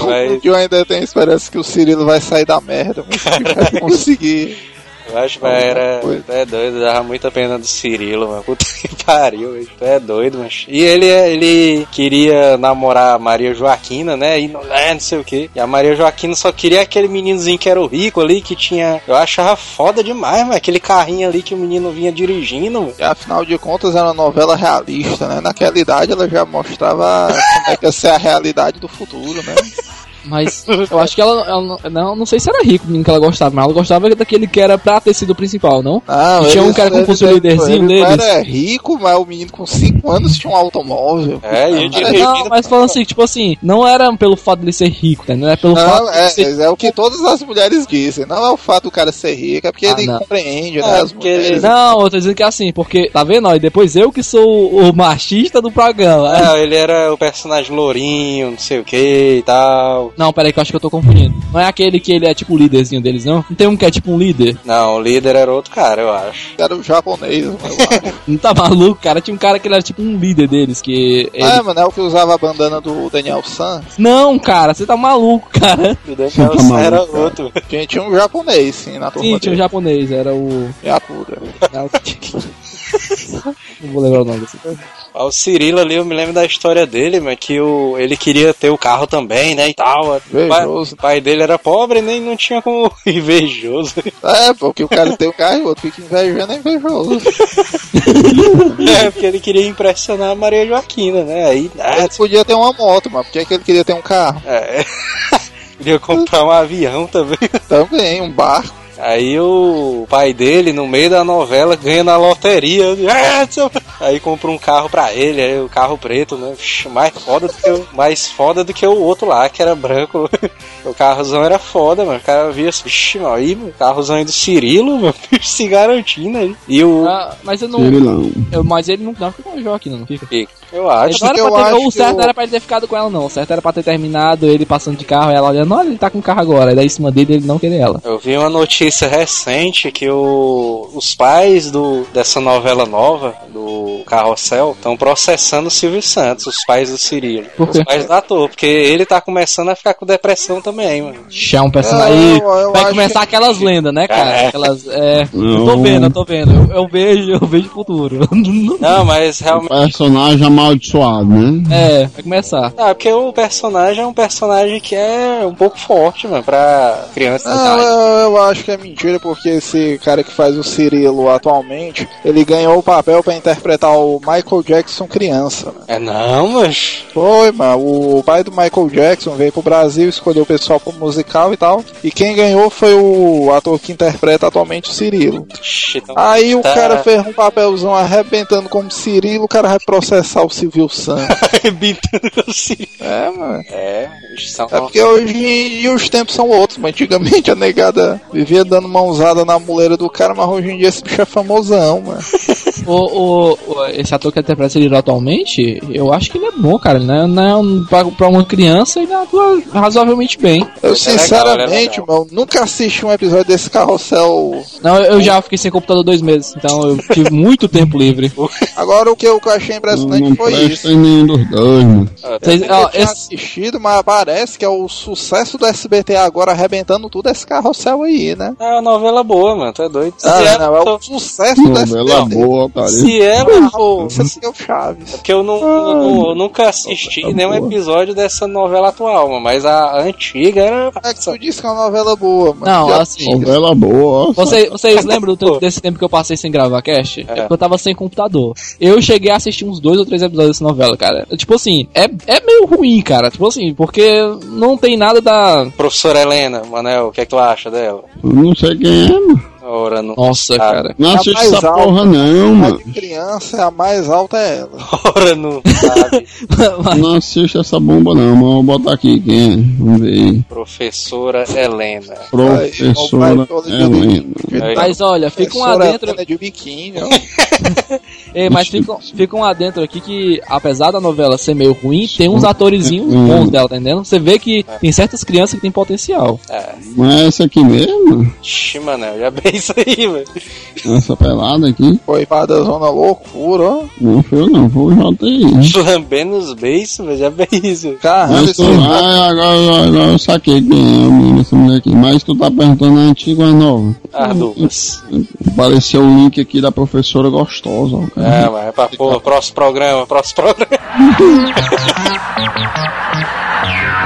Velho. dia eu ainda tenho esperança que o Cirilo vai sair da merda, mas que vai conseguir. Eu acho que era. coisa. Tu é doido, dava muita pena do Cirilo, mano. Puta que pariu, velho. Tu é doido, mas. E ele, ele queria namorar a Maria Joaquina, né? E não, é, não sei o que. E a Maria Joaquina só queria aquele meninozinho que era o rico ali, que tinha. Eu achava foda demais, mano. Aquele carrinho ali que o menino vinha dirigindo, mano. E afinal de contas era uma novela realista, né? Naquela idade ela já mostrava como é que ia ser a realidade do futuro, né? Mas eu acho que ela, ela não, não, não sei se era rico o menino que ela gostava, mas ela gostava daquele que era pra ter sido o principal, não? Não, Tinha um cara como fosse o líderzinho ele não deles. era rico, mas o menino com 5 anos tinha um automóvel. É, e Não, eu dirigindo. não, mas falando assim, tipo assim, não era pelo fato de ele ser rico, tá? Não é pelo fato Não, de é, ele ser é o que todas as mulheres dizem. Não é o fato do cara ser rico, é porque Ah, ele não. compreende, É, né? Ele-. Não, eu tô dizendo que é assim, porque, tá vendo? E depois eu que sou o machista do programa. É, ele era o personagem lourinho, não sei o que e tal. Não, peraí, que eu acho que eu tô confundindo. Não é aquele que ele é tipo o líderzinho deles, não? Não tem um que é tipo um líder? Não, o líder era outro cara, eu acho. Era o japonês, eu acho. Não tá maluco, cara? Tinha um cara que ele era tipo um líder deles, que. ele- É, mano, é o que usava a bandana do Daniel San. Não, cara, você tá maluco, cara. O Daniel Tá San maluco, era cara. outro. Tinha, tinha um japonês, sim, na turma Sim, tinha um dele. japonês, era o. Não vou lembrar o nome desse. Ah, O Cirilo ali, eu me lembro da história dele, mas que o, ele queria ter o carro também, né, e tal. O pai, Invejoso. o pai dele era pobre, nem não tinha como invejoso. É, porque o cara tem o carro e o outro fica invejando, é invejoso. É, porque ele queria impressionar a Maria Joaquina, né, aí... Ah, Ele podia ter uma moto, mas por que é que ele queria ter um carro? é. Queria comprar um avião também. Também, um barco. Aí o pai dele, no meio da novela, ganha na loteria. Seu- Aí compra um carro pra ele, aí o carro preto, né? Mais foda do que o, mais foda do que o outro lá, que era branco. O carrozão era foda, mano. O cara via assim, mano, aí, mano, o carrozão aí do Cirilo, meu, se garantindo aí. E o. Ah, mas eu não. Cirilão. eu- mas ele não, não fica com o Joaquim, não fica. eu Ele acho. era que eu ter- acho o que certo eu- não era pra ele ter ficado com ela, não. O certo era pra ter terminado ele passando de carro, ela olhando, olha, ele tá com o carro agora. E daí em cima dele ele não querer ela. Eu vi uma notícia recente que o, os pais do, dessa novela nova, do Carrossel, estão processando o Silvio Santos, os pais do Cirilo. Por Os quê? pais do ator, porque ele tá começando a ficar com depressão também, mano. Já um personagem. Não, eu Vai começar que- aquelas lendas, né, cara? É. Aquelas. É. Eu tô vendo, eu tô vendo. Eu, eu vejo, eu vejo o futuro. Não, mas realmente. Personagem amaldiçoado, né? é, vai começar. Ah, porque o personagem é um personagem que é um pouco forte, mano, pra criança. Não, eu, eu acho que é mentira, porque esse cara que faz o Cirilo atualmente, ele ganhou o papel pra interpretar o Michael Jackson criança. né? É não, mas. Foi, mano. O pai do Michael Jackson veio pro Brasil, escolheu o pessoal pro musical e tal. E quem ganhou foi o ator que interpreta atualmente o Cirilo. Então- Aí o Tá. cara fez um papelzão arrebentando como Cirilo, o cara vai processar o Silvio Santos. Arrebentando com o Cirilo. é, mano. É, são. É porque hoje em dia os tempos são outros, mas antigamente a negada vivia dando mãozada na muleira do cara, mas hoje em dia esse bicho é famosão, mano. O, o, esse ator que interpreta ele atualmente, eu acho que ele é bom, cara. Ele Não é, não é um, pra, pra uma criança, ele atua razoavelmente bem. Eu é legal, sinceramente, é legal. mano, nunca assisti um episódio desse carrossel. Não, eu já fiquei sem computador dois meses, então eu tive muito tempo livre. Agora o que eu achei Não, impressionante não foi presta isso. em nenhum dos dois, mano. Vocês- Eu tinha esse- assistido, mas parece que é o sucesso do SBT agora arrebentando tudo esse carrossel aí, né? É uma novela boa, mano, tu é doido. Se Ah, ela, não, é o sucesso do Novela SBT. boa, cara. se ela for. Isso é o Chaves. Porque eu, não, eu não- eu nunca assisti Novela nenhum boa. episódio dessa novela atual, mano, mas a antiga era. É que tu disse que é uma novela boa, mano. Não, Já- assim. Novela boa, ó. Vocês, vocês lembram do tempo- desse tempo que eu passei sem gravar cast? É. porque eu tava sem computador. Eu cheguei a assistir uns dois ou três episódios dessa novela, cara. Tipo assim, é, é meio ruim, cara. Tipo assim, porque não tem nada da. Professora Helena, Manel, o que é que tu acha dela? Eu não sei quem é, mano. Ora, não. Nossa, Ah. cara. Não É assiste essa alta. porra, não, A mano. de criança, a mais alta é ela. Ora, não sabe. Não assiste essa bomba, não. Mas vou botar aqui quem é. Vamos ver. Professora Helena. Professora Helena. Mas olha, fica um adentro. De biquíni, ó. Ei, mas fica, fica um adentro aqui que, apesar da novela ser meio ruim, tem uns atorizinhos Hum. bons dela, tá entendendo? Você vê que tem certas crianças que tem potencial. É. Mas é essa aqui mesmo? Ixi, Manel, já bem é isso aí, velho. Essa pelada aqui. Foi para da Zona Loucura, ó. Não foi eu não, foi o JI. Lambendo os beijos, velho, já fez isso. Caramba, Mas isso tu, ah, agora, agora eu saquei quem é o menino, essa mulher aqui. Mas tu tá perguntando a antiga ou a nova? As duas. Apareceu o link aqui da professora gostosa, ó, cara. É, mas é pra pôr, próximo programa, próximo programa.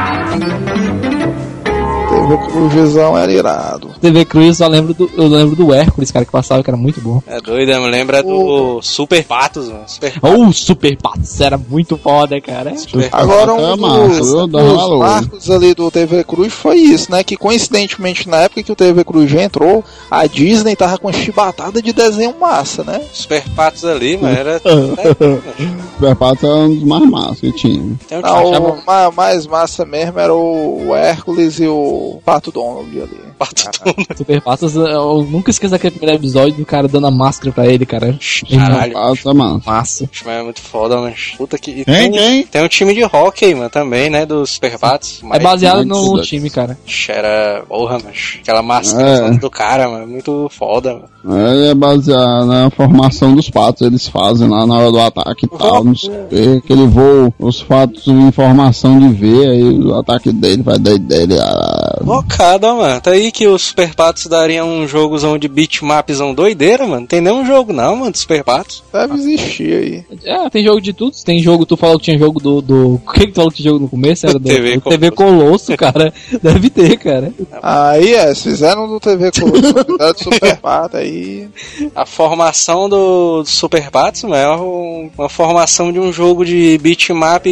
TV Cruzizão era irado. TV Cruz, eu só lembro do, eu lembro do Hércules, cara, que passava, que era muito bom. É doido, me lembra do Super Patos, mano. Super Oh, Super Patos, era muito foda, cara. Super Agora É um massa, dos, dos marcos ali do TV Cruz foi isso, né? Que coincidentemente na época que o TV Cruz já entrou, a Disney tava com chibatada de desenho massa, né? Super Patos ali, mano, era... Super Pato é um dos mais massos que tinha. Um Não, o ma- mais massa mesmo era o, o Hércules e o Pato Donald ali. Pato Donald. Super Patos, eu nunca esqueço aquele primeiro episódio do cara dando a máscara pra ele, cara. Caralho. É massa. Massa. Acho que é muito foda, mas puta que. e Quem, tem, quem? tem um time de hockey, mano, também, né? Dos Super Patos. É baseado no time, cara. era. Porra, mas. Aquela máscara É. do cara, mano. Muito foda, mano. É, é baseado na formação dos patos, eles fazem lá na hora do ataque e tal, não sei o quê, aquele voo, os fatos em formação de V, aí o ataque dele vai dele. Ah, Bocada, mano. Tá aí que os Super Patos dariam um jogozão de beatmapzão doideira, mano. Tem nenhum jogo, não, mano, de Super Patos. Deve existir aí. É, tem jogo de tudo. Tem jogo, tu falou que tinha jogo do. do... O que que tu falou que tinha jogo no começo? Era do, TV do TV Colosso, cara. Deve ter, cara. Aí é, se fizeram do TV Cruz, fizeram do Super Pato aí. A formação do, do Super Patos, mano, é um- uma formação de um jogo de beatmap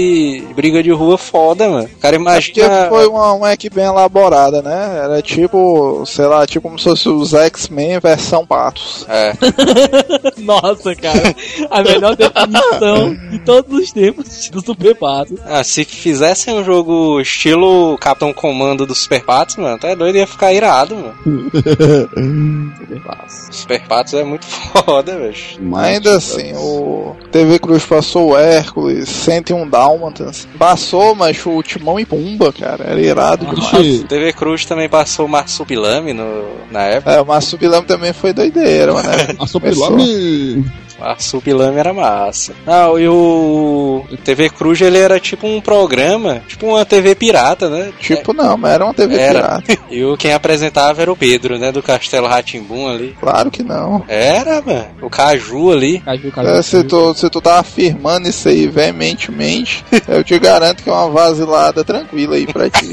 briga de rua foda, mano. O cara É porque imagina. foi uma, uma equipe bem elaborada, né? Era tipo, sei lá, tipo como se fosse os X-Men versão patos. É, Nossa, cara. A melhor definição de todos os tempos do Super Pato. ah, se fizessem um jogo estilo Capitão Comando do Super Patos, mano, até doido ia ficar irado, mano. Super Pato. Super Patos é muito foda, velho. mas- Ainda assim, o TV Cruz passou o Hércules, 101 Dálmatas. Passou, mas o Timão e Pumba, cara, era irado demais. Oxi, TV Cruz também passou o Marsupilame no, na época. É, o Marsupilame também foi doideira, mano. né? a Supilame. Marsupilame era massa. Não, e o o TV Cruz ele era tipo um programa, tipo uma TV pirata, né? Tipo, não, mas era uma TV Era. pirata. E o quem apresentava era o Pedro, né? Do Castelo Ratimbum ali. Claro que não. Era, mano. O Caju ali. Caju, caju, É, se, tu, se tu tá afirmando isso aí veementemente, eu te garanto que é uma vasilada tranquila aí pra ti.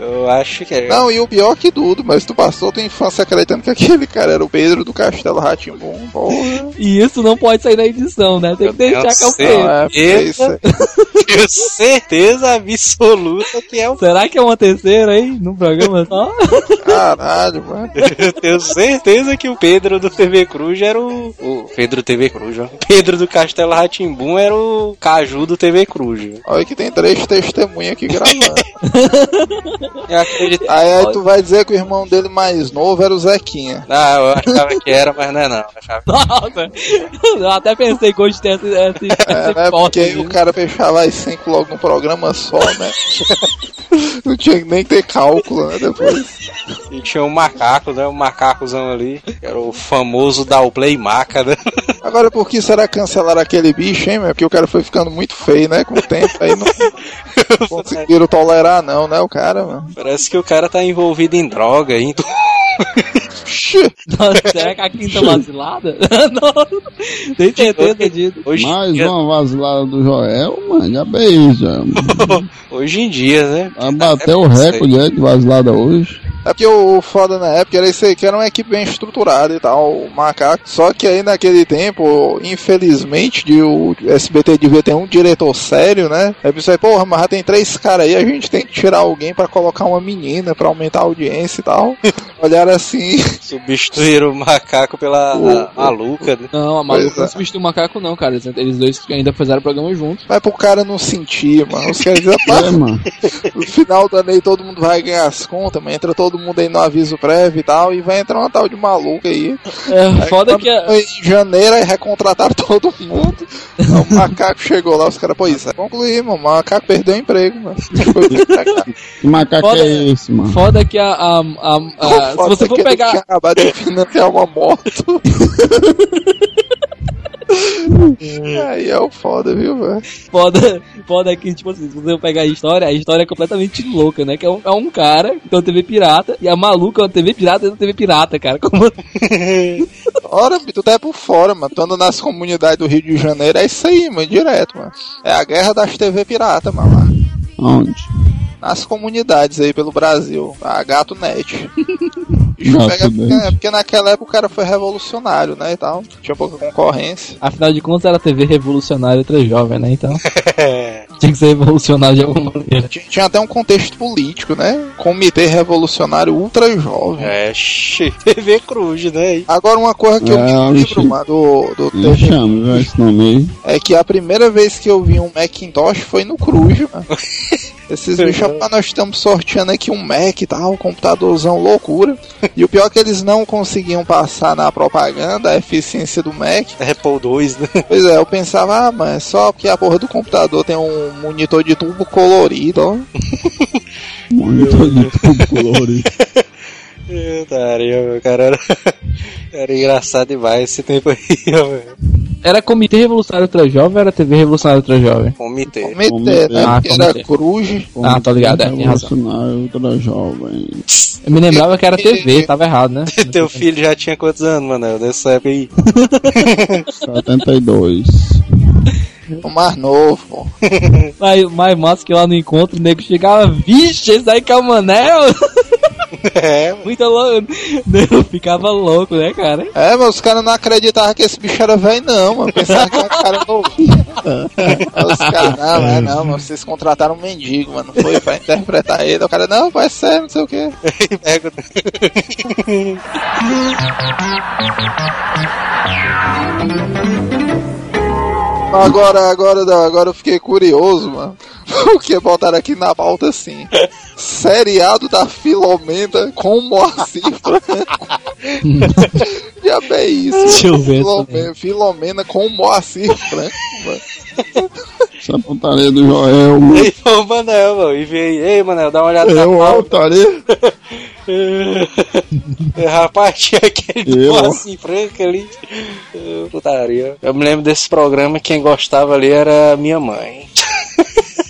Eu acho que é. Não, e o pior que tudo, mas tu passou tua infância acreditando que aquele cara era o Pedro do Castelo Ratimbum, porra. E isso não pode sair da edição, né? Tem que deixar que é o. Pedro. É isso é- Tenho certeza absoluta que é o. Será que é uma terceira aí? No programa só? Caralho, mano. Eu tenho certeza que o Pedro do TV Cruz era o. O Pedro TV Cruz, ó. O Pedro do Castelo Ratimbum era o Caju do TV Cruz. Olha que tem três testemunhas aqui gravando. Eu acredito. Aí, aí tu vai dizer que o irmão dele mais novo era o Zequinha. Não, eu achava que era, mas não é não. Eu achava Nossa! Eu até pensei que hoje tem essa, essa, É, essa né? Porque o cara fechava as cinco logo num programa só, né? Não tinha nem que ter cálculo, né? Depois. E tinha um macaco, né? Um macacozão ali. Era o famoso Dalplay Maca, né? Agora, por que será cancelar aquele bicho, hein, meu? Porque o cara foi ficando muito feio, né? Com o tempo, aí não conseguiram tolerar, não, né? O cara, mano. Parece que o cara tá envolvido em droga, hein? Xê. Nossa, será que a quinta vacilada? Não, tem certeza disso. Hoje, Mais dia, uma vasilada do Joel, mano, já beija. hoje em dia, né? Vai bater É, o é, recorde aí de vasilada hoje. É porque o foda na época era isso aí, que era uma equipe bem estruturada e tal, o macaco. Só que aí naquele tempo, infelizmente, de, o SBT devia ter um diretor sério, né? Aí pensou aí, porra, mas já tem três caras aí, a gente tem que tirar alguém pra colocar uma menina pra aumentar a audiência e tal. Olharam assim, Substituíram o macaco pela a- maluca. né? Não, a maluca Pois é. não substituiu o macaco, não, cara. Eles, eles dois ainda fizeram o programa juntos. Vai pro cara não sentir, mano. Os caras dizem, É, mano. no final do ano aí todo mundo vai ganhar as contas, mas entra todo mundo aí no aviso prévio e tal, e vai entrar uma tal de maluca aí. É, Aí foda que a, foi Em janeiro aí recontrataram todo mundo. O macaco chegou lá, os caras, pô, isso é concluir, mano. O macaco perdeu o emprego, mano. Que macaco Foda- é esse, mano? foda que a, a, a- a- se você for pegar de financiar uma moto. aí é o foda, viu, velho? Foda, foda é que, tipo assim, se você pegar a história, a história é completamente louca, né? Que é um, é um cara que tem uma TV pirata, e a maluca é uma TV pirata e uma TV pirata, cara. Como... Ora, tu tá por fora, mano. Tu anda nas comunidades do Rio de Janeiro, é isso aí, mano, direto, mano. É a guerra das TV pirata, mano. Onde? Nas comunidades aí pelo Brasil. A Gato Net. É, porque naquela época o cara foi revolucionário, né, e tal. Tinha pouca concorrência. Afinal de contas, era TV revolucionária ultra jovem, né? Então, tinha que ser revolucionário de alguma maneira. Tinha, tinha até um contexto político, né? Comitê Revolucionário Ultra Jovem. É, xi, TV Cruz, né? Agora uma coisa que eu É, me lembro, bicho. mano, do, do chama, viu, esse nome aí. é que a primeira vez que eu vi um Macintosh foi no Cruz, mano. Esses bichos, rapaz, nós estamos sorteando aqui um Mac e tal, um computadorzão loucura. E o pior é que eles não conseguiam passar na propaganda a eficiência do Mac. É Apple 2, né? Pois é, eu pensava, ah, mas é só porque a porra do computador tem um monitor de tubo colorido, ó. Monitor de tubo colorido. Putaria, meu cara. Era, era engraçado demais esse tempo aí, ó, velho. Era Comitê Revolucionário Ultra Jovem ou era TV Revolucionária Ultra Jovem? Comitê. Comitê, Comitê. né? Ah, Porque era comitê. Cruz. Ah, tô ligado, é, tem razão. Revolucionário ultra jovem. Eu me lembrava que era TV, tava errado, né? Teu filho já tinha quantos anos, mano? Nessa época aí. 72. O mais novo, pô. Mas mais massa que lá no encontro, o nego chegava, vixe, esse aí que é o Manel. É, Muito louco. Eu ficava louco, né, cara? É, mas os caras não acreditavam que esse bicho era velho, não, mano. Pensavam que era um cara. Aí os caras, não, é não, mano. Vocês contrataram um mendigo, mano. Não foi pra interpretar ele. O cara, não, vai ser, não sei o quê. pega. Agora, agora, agora eu fiquei curioso, mano. Porque botaram aqui na pauta assim: seriado da Filomena com Moacir Franco. Já bem isso. Deixa eu ver Filomena, Filomena com Moacir Franco, mano. Essa pontaria do Joel, mano. Ei, ô Manel, mano. E veio, ei, Manel, dá uma olhada na Eu, pauta. altaria. É, Rapaz, tinha aquele assim, franco ali. Putaria. Eu me lembro desse programa, quem gostava ali era minha mãe.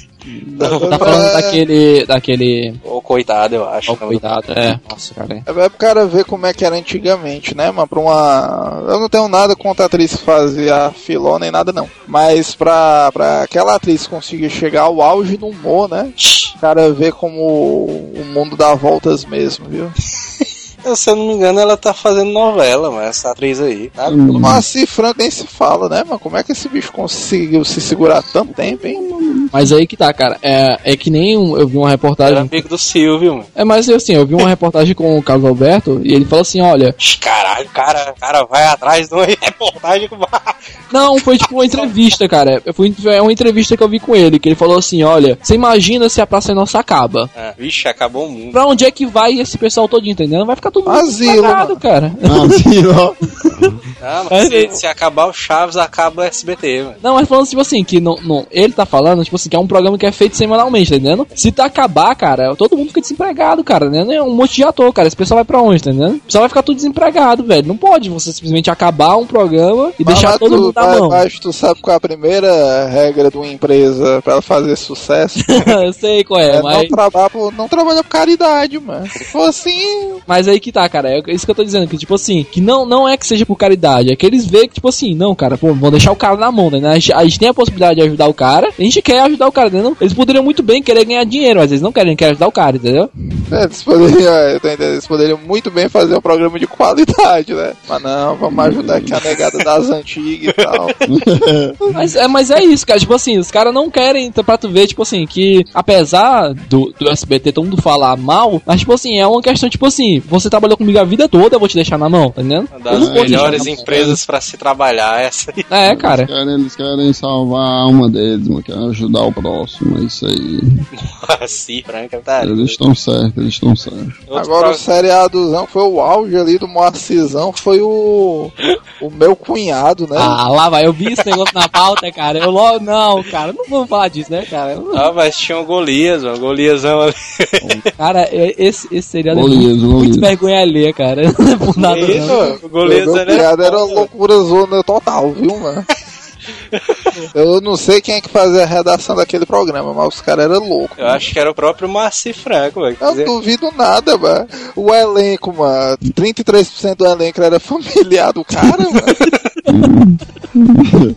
Tá falando daquele. daquele. Ou coitado, eu acho. Ó, cuidado, é. Nossa, cara. É pro cara ver como é que era antigamente, né, mano? Pra uma. Eu não tenho nada contra a atriz que fazia filó nem nada, não. Mas pra, pra aquela atriz conseguir chegar ao auge do humor, né? O cara vê como o mundo dá voltas mesmo, viu? Se eu não me engano, ela tá fazendo novela, mas essa atriz aí. Tá? Hum. Moacir Franco nem se fala, né, mano? Como é que esse bicho conseguiu se segurar tanto tempo, hein? Mas aí que tá, cara. É, é que nem um- eu vi uma Era reportagem. amigo do Silvio, mano. É, mas assim, eu vi uma reportagem com o Carlos Alberto e ele falou assim: olha, Caralho, cara, cara vai atrás de uma reportagem com Não, foi tipo uma entrevista, cara. Foi é uma entrevista que eu vi com ele, que ele falou assim, olha, você imagina se a Praça é Nossa acaba. Ah, Vixe, acabou o mundo. Pra onde é que vai esse pessoal todo entendendo? Vai ficar todo mundo Asilo, mano. cara. Asilo, ó. Ah, mas se, se acabar o Chaves, acaba o SBT, mano. Não, mas falando tipo assim, que não, não, ele tá falando, tipo assim, que é um programa que é feito semanalmente, tá entendendo? Se tá acabar, cara, todo mundo fica desempregado, cara, né? É um monte de ator, cara. Esse pessoal vai pra onde, tá entendendo? O pessoal vai ficar tudo desempregado, velho. Não pode você simplesmente acabar um programa e deixar Mas todo tu, mundo na mas- mão. mas tu sabe qual é a primeira regra de uma empresa pra ela fazer sucesso? eu sei qual é, É mas. não, trabalhar por, não trabalhar por caridade, mano. Se for assim, Mas aí que tá, cara. É isso que eu tô dizendo, que tipo assim, que não, não é que seja por caridade. É que eles veem que, tipo assim, não, cara, pô, vão deixar o cara na mão, né? A gente, a gente tem a possibilidade de ajudar o cara, a gente quer ajudar o cara, entendeu? Eles poderiam muito bem querer ganhar dinheiro, mas eles não querem, querem ajudar o cara, entendeu? É, eles poderiam, é, eu tô entendendo, eles poderiam muito bem fazer um programa de qualidade, né? Mas não, vamos ajudar aqui a negada das antigas e tal. Mas é, mas é isso, cara. Tipo assim, os caras não querem, pra tu ver, tipo assim, que apesar do, do SBT todo mundo falar mal, mas tipo assim, é uma questão, tipo assim, você trabalhou comigo a vida toda, eu vou te deixar na mão, tá entendendo? Uma das melhores empresas pra se trabalhar, essa aí. É, cara. Eles querem, eles querem salvar a alma deles, mano, querem ajudar o próximo, é isso aí. Assim, Franca, tá? Eles estão certos, eles estão certos. Outro Agora o seriadozão foi o auge ali do Moacizão, foi o. O meu cunhado, né? Ah, lá vai, eu vi esse negócio na pauta, cara. Eu logo, não, cara, não vamos falar disso, né, cara? Eu- Ah, mas tinha o Golias, o Goliasão ali. Cara, é- esse, esse seriado é Golias, muito, muito Golias. vergonha alheia, cara. Não é por nada, não. Isso, o O Golias ali. cunhado era loucura zona total, viu, mano? Eu não sei quem é que fazia a redação daquele programa, mas os caras eram loucos. Eu acho que era o próprio Marci Franco, velho. Eu duvido nada, mano. O elenco, mano. 33% do elenco era familiar do cara, mano.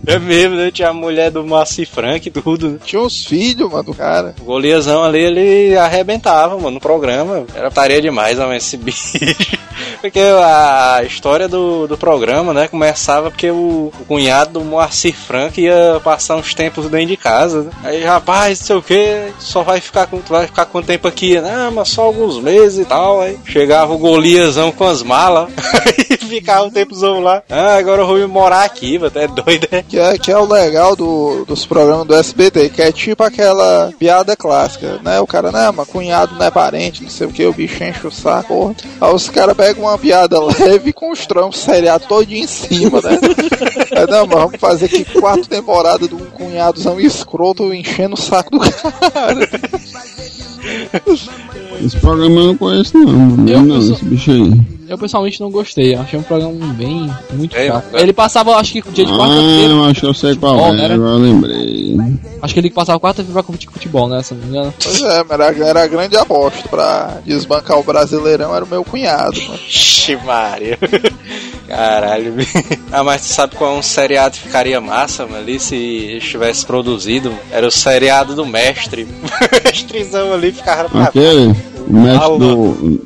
É mesmo, né? Tinha a mulher do Marci Franco e tudo. né? Tinha os filhos, mano, do cara. O Goliasão ali, ele arrebentava, mano, no programa. Era tarefa demais, mano, esse bicho. Porque a história do, do programa, né, começava porque o, o cunhado do Moacir Franco ia passar uns tempos dentro de casa, né? Aí, rapaz, não sei o que, só vai ficar com, vai ficar quanto tempo aqui? Não, mas só alguns meses e tal. Aí chegava o Goliasão com as malas, aí ficava um tempozão lá. Ah, agora eu vou morar aqui, mano, é doido, né? Que é, que é o legal do, dos programas do SBT, que é tipo aquela piada clássica, né? O cara, não, mas cunhado não é parente, não sei o que, o bicho enche o saco, porra. Aí os caras pegam uma piada leve e constroem um seriado todo em cima, né? É, não, mas vamos fazer aqui quatro temporadas de um cunhadozão escroto enchendo o saco do cara. Esse programa eu não conheço não, mano. Eu não, esse bicho aí. Eu pessoalmente não gostei. Achei um programa bem, muito É, chato. mano. Ele passava, acho que dia de Ah, quarta-feira. eu acho que eu sei qual Futebol, é, né? agora eu lembrei. Acho que ele passava quarta-feira pra competir futebol, né? Se não me engano. Pois é, mas era, era a grande aposta pra desbancar o Brasileirão, era o meu cunhado, mano. Ixi, Maria. Caralho. Ah, mas tu sabe qual é um seriado que ficaria massa, mano, ali se estivesse produzido? Era o seriado do mestre. O mestrezão ali ficava pra Aquele, o mestre Aula. do.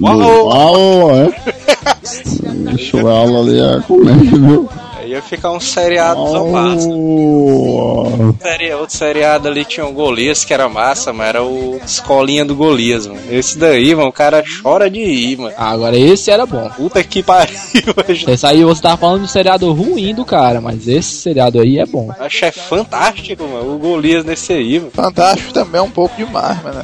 aula, é? Deixa o aula ali é comédia, viu? Aí ia ficar um seriado massa. Aula. Seri- Outro seriado ali tinha o Golias, que era massa, mas era o Escolinha do Golias, mano. Esse daí, mano, o cara chora de rir, mano. Ah, agora esse era bom. Puta que pariu. Esse aí você tava falando de um seriado ruim do cara, mas esse seriado aí é bom. Acho é fantástico, mano. O Golias nesse aí, mano. Fantástico também é um pouco demais, mano.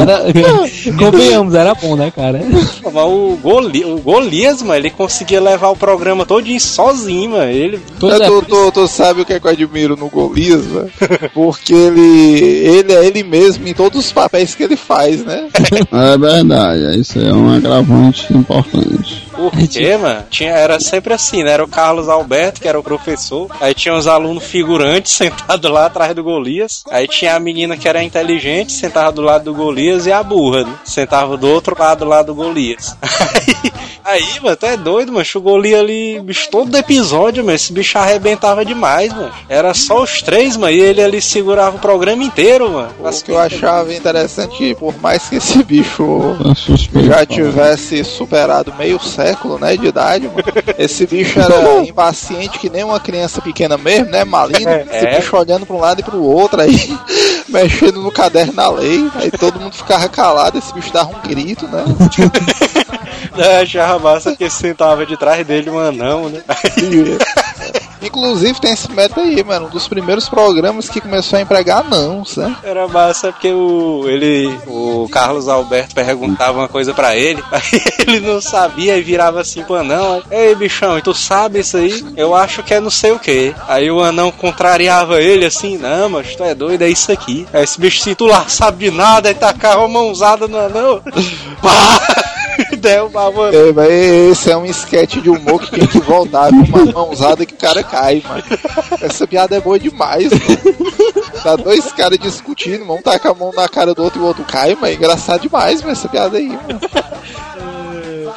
Era, convenhamos, era bom, né, cara? Mas o, Goli, o Golias, mano, ele conseguia levar o programa todinho sozinho, mano. Ele. É, tu, tu, tu sabe o que, é que eu admiro no Golias, velho? Porque ele, ele é ele mesmo em todos os papéis que ele faz, né? É verdade, isso é um agravante importante. Por quê, mano? Tinha, era sempre assim, né? Era o Carlos Alberto, que era o professor. Aí tinha os alunos figurantes sentados lá atrás do Golias. Aí tinha a menina que era inteligente, sentava do lado do Golias, e a burra, né? Sentava do outro lado lá do Golias. Aí, aí mano, tu é doido, mano. O Golias ali, bicho, todo episódio, mano, esse bicho arrebentava demais, mano. Era só os três, mano, e ele ali segurava o programa inteiro, mano. O que eu achava interessante, que por mais que esse bicho Tá já tivesse superado meio século, né, de idade, mano, esse bicho era impaciente que nem uma criança pequena mesmo, né, maligno, esse É. bicho olhando pra um lado e pro outro, aí mexendo no caderno da lei, aí todo mundo ficava calado, esse bicho dava um grito, né, Eu achava massa que sentava de trás dele um anão, né? Inclusive tem esse método aí, mano. Um dos primeiros programas que começou a empregar anãos, né? Era massa porque o, ele, o Carlos Alberto perguntava uma coisa pra ele, aí ele não sabia e virava assim pro anão. Ei, bichão, tu sabe isso aí? Eu acho que é não sei o que. Aí o anão contrariava ele assim, não, mas tu é doido, é isso aqui. Aí esse bicho, se tu lá sabe de nada, aí tacava uma mãozada no anão. Pá! Derrubava o anão. É, mas esse é um esquete de humor que tem que voltar, viu? Uma mãozada que o cara cai, mano. Essa piada é boa demais, mano. tá dois caras discutindo, um taca a mão na cara do outro e o outro cai, mas é engraçado demais mano, essa piada aí, mano.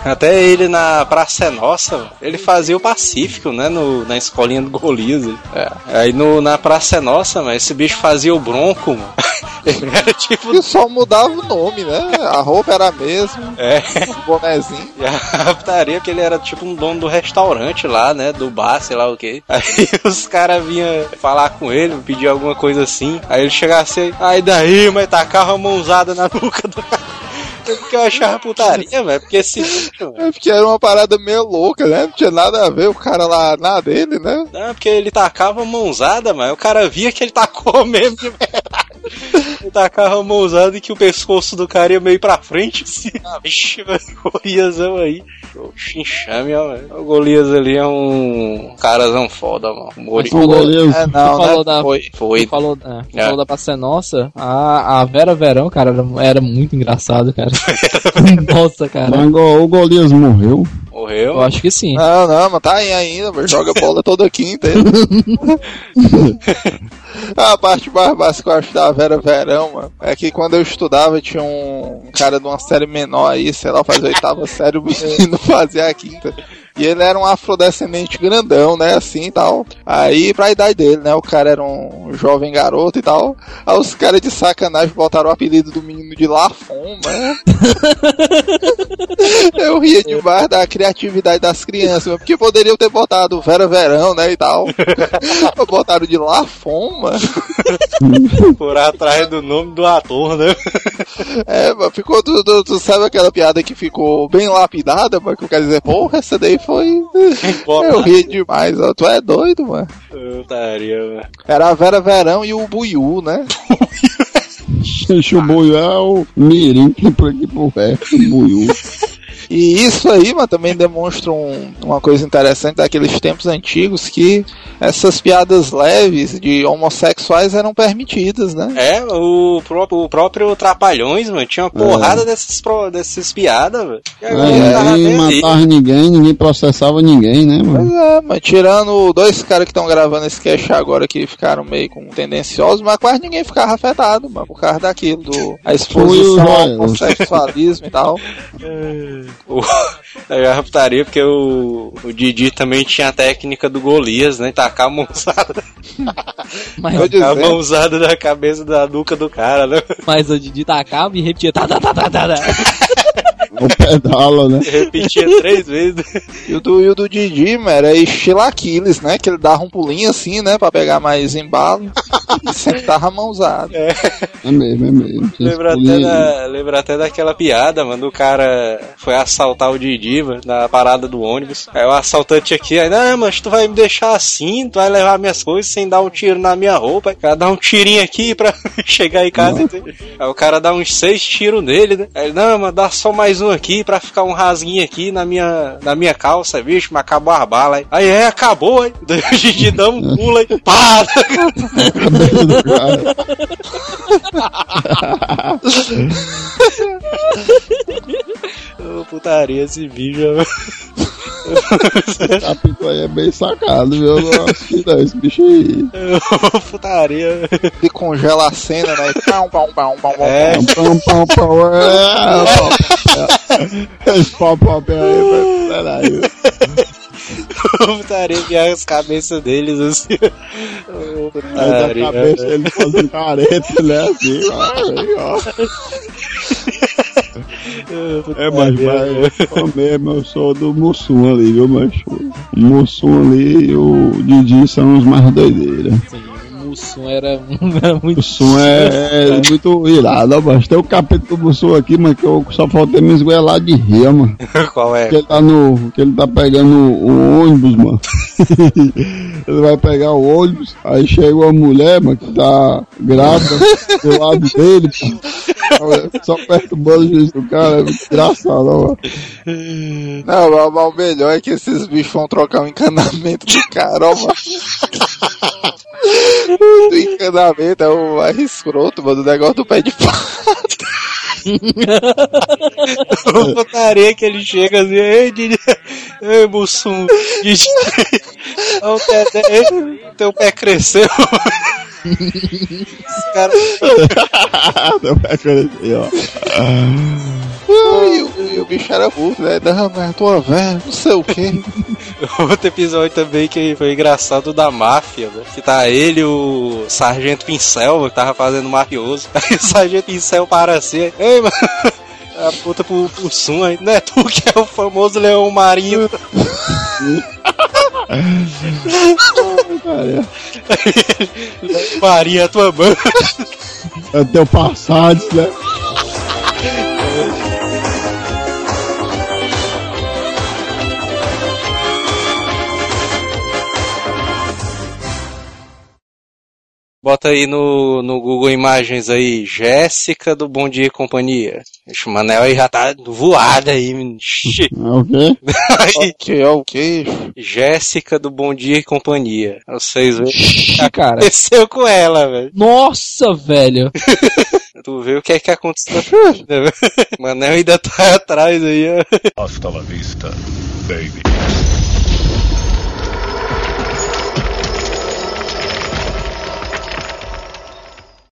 Até ele na Praça é Nossa, ele fazia o Pacífico, né? No, na escolinha do Golias. É. Aí no, na Praça é Nossa, mas esse bicho fazia o Bronco, mano. Ele era tipo. E só mudava o nome, né? A roupa era a mesma. É. O bonezinho. E a raptaria, porque ele era tipo um dono do restaurante lá, né? Do bar, sei lá o que. Aí os caras vinham falar com ele, pedir alguma coisa assim. Aí ele chegava assim, aí daí, mas tacava a mãozada na nuca do cara porque eu achava putaria, velho. Porque esse É porque era uma parada meio louca, né? Não tinha nada a ver o cara lá, nada dele, né? Não, porque ele tacava mãozada, mas o cara via que ele tacou mesmo de verdade. Ele tacava a mãozada e que o pescoço do cara ia meio pra frente, assim. Ah, vixe, velho, Goliasão aí. O xinchame, ó, velho. O Golias ali é um carazão foda, mano. Mas O Golias. É, Tu não, falou né? da- Foi. Foi. Tu falou, é, tu É. falou da Praça Nossa, a, a Vera Verão, cara, era, era muito engraçado, cara. Nossa, cara. Mas o Golias morreu. Morreu. Eu acho que sim. Não, não, mas tá aí ainda, mas joga bola toda quinta. a parte mais básica que eu acho da Vera Verão, mano, é que quando eu estudava tinha um cara de uma série menor aí, sei lá, fazia a oitava série, o menino fazia a quinta. E ele era um afrodescendente grandão, né, assim e tal. Aí, pra idade dele, né, o cara era um jovem garoto e tal. Aí os caras de sacanagem botaram o apelido do menino de Lafon, né? Eu ria demais da criatividade das crianças, porque poderiam ter botado Vera Verão, né, e tal. Botaram de Lafon, mano. Por atrás do nome do ator, né? É, mano, ficou, tu, tu- tu sabe aquela piada que ficou bem lapidada, mano, que eu quero dizer, porra, essa daí foi... Eu ri demais, ó, tu é doido, mano. Putaria, velho. Era a Vera Verão e o Buiú, né? O Buiú é o mirim que por aqui por resto, o Buiú. E isso aí, mano, também demonstra um- uma coisa interessante daqueles tempos antigos que essas piadas leves de homossexuais eram permitidas, né? É, o próprio, o próprio Trapalhões, mano, tinha uma porrada desses, pro- desses piadas, velho. E É, aí. matava ninguém, ninguém processava ninguém, né, Pois mano? é, mas tirando dois caras que estão gravando esse cast agora que ficaram meio com tendenciosos, mas quase ninguém ficava afetado, mano, por causa daquilo, do, a exposição ao homossexualismo e tal. O, eu já putaria porque o, o Didi também tinha a técnica do Golias, né? Tacar a mãozada, Mas, Eu a mãozada na cabeça da nuca do cara, né? mas o Didi tacava e repetia. Tá, tá, tá, tá, tá, tá. O pedala, né? Repetia três vezes. e o do, e o do Didi, mano, era estilo Aquiles, né? Que ele dava um pulinho assim, né? Pra pegar mais embalo. e sempre tava a mãozada. É mesmo, é mesmo. Lembra até, da, lembra até daquela piada, mano. O cara foi assaltar o Didi, mano, na parada do ônibus. Aí o assaltante aqui, aí, não, mas tu vai me deixar assim, tu vai levar minhas coisas sem dar um tiro na minha roupa. Aí o cara dá um tirinho aqui pra chegar em casa. Aí o cara dá uns seis tiros nele, né? Aí ele, não, mas dá só mais um aqui pra ficar um rasguinho aqui na minha, na minha calça, bicho, mas acabou a bala. Aí, aí é, acabou, aí. Daí o Didi dá um pulo aí, pá! Ô, putaria esse vídeo, velho. Esse capítulo aí é bem sacado, viu? Eu acho que não, esse bicho aí. Ô, putaria. Ele congela a cena, né? E pau, pau, pau, pau, pau. É. Pão, pão, pão, é, pau, pau. Esse pau aí, mas peraí. putaria que as cabeças deles assim. Da putaria. cabeça ele fazendo careta, né? Assim, ó, ó. É, mas, mas eu mesmo, eu sou do Mussum ali, viu, macho? O Mussum ali e o Didi são os mais doideiras. Sim, o Mussum era, era O muito. Mussum é, é muito irado, ó, mas tem o capítulo do Mussum aqui, mas que eu só faltei me esgoelar de rir, mano. Qual é? Que ele tá no. Que ele tá pegando o ônibus, mano. ele vai pegar o ônibus, aí chega uma mulher, mano, que tá grávida do lado dele, pô. Só perturbando o juiz do cara, é engraçado, mano. Não, mas, o melhor é que esses bichos vão trocar o encanamento do cara, ó, mano. O encanamento é o mais escroto, mano, o negócio do pé de pau. Ô, putaria que ele chega assim, ei, Didi, ei, Mussum, Didi, pé teu pé cresceu. Os caras. Deu referência aí, ó. E o, o bicho era burro, né? Não, mas tua velha, não sei o que. Outro episódio também que foi engraçado da máfia, né? Que tá ele, o Sargento Pincel, que tava fazendo mafioso. Aí o Sargento Pincel para assim, ei, mano. A puta pro, pro Sum aí, não é tu que é o famoso leão marinho. Cara, Marinho é a tua mãe. é teu passado, né? Bota aí no, no Google Imagens aí, Jéssica do Bom Dia e Companhia. O Manel aí já tá voada aí. É o quê? Aí, que é o que? Jéssica do Bom Dia e Companhia. Vocês verem o que aconteceu com ela, velho. Nossa, velho. Tu vê o que é que aconteceu. Manel ainda tá atrás aí, ó. Hasta la vista, baby.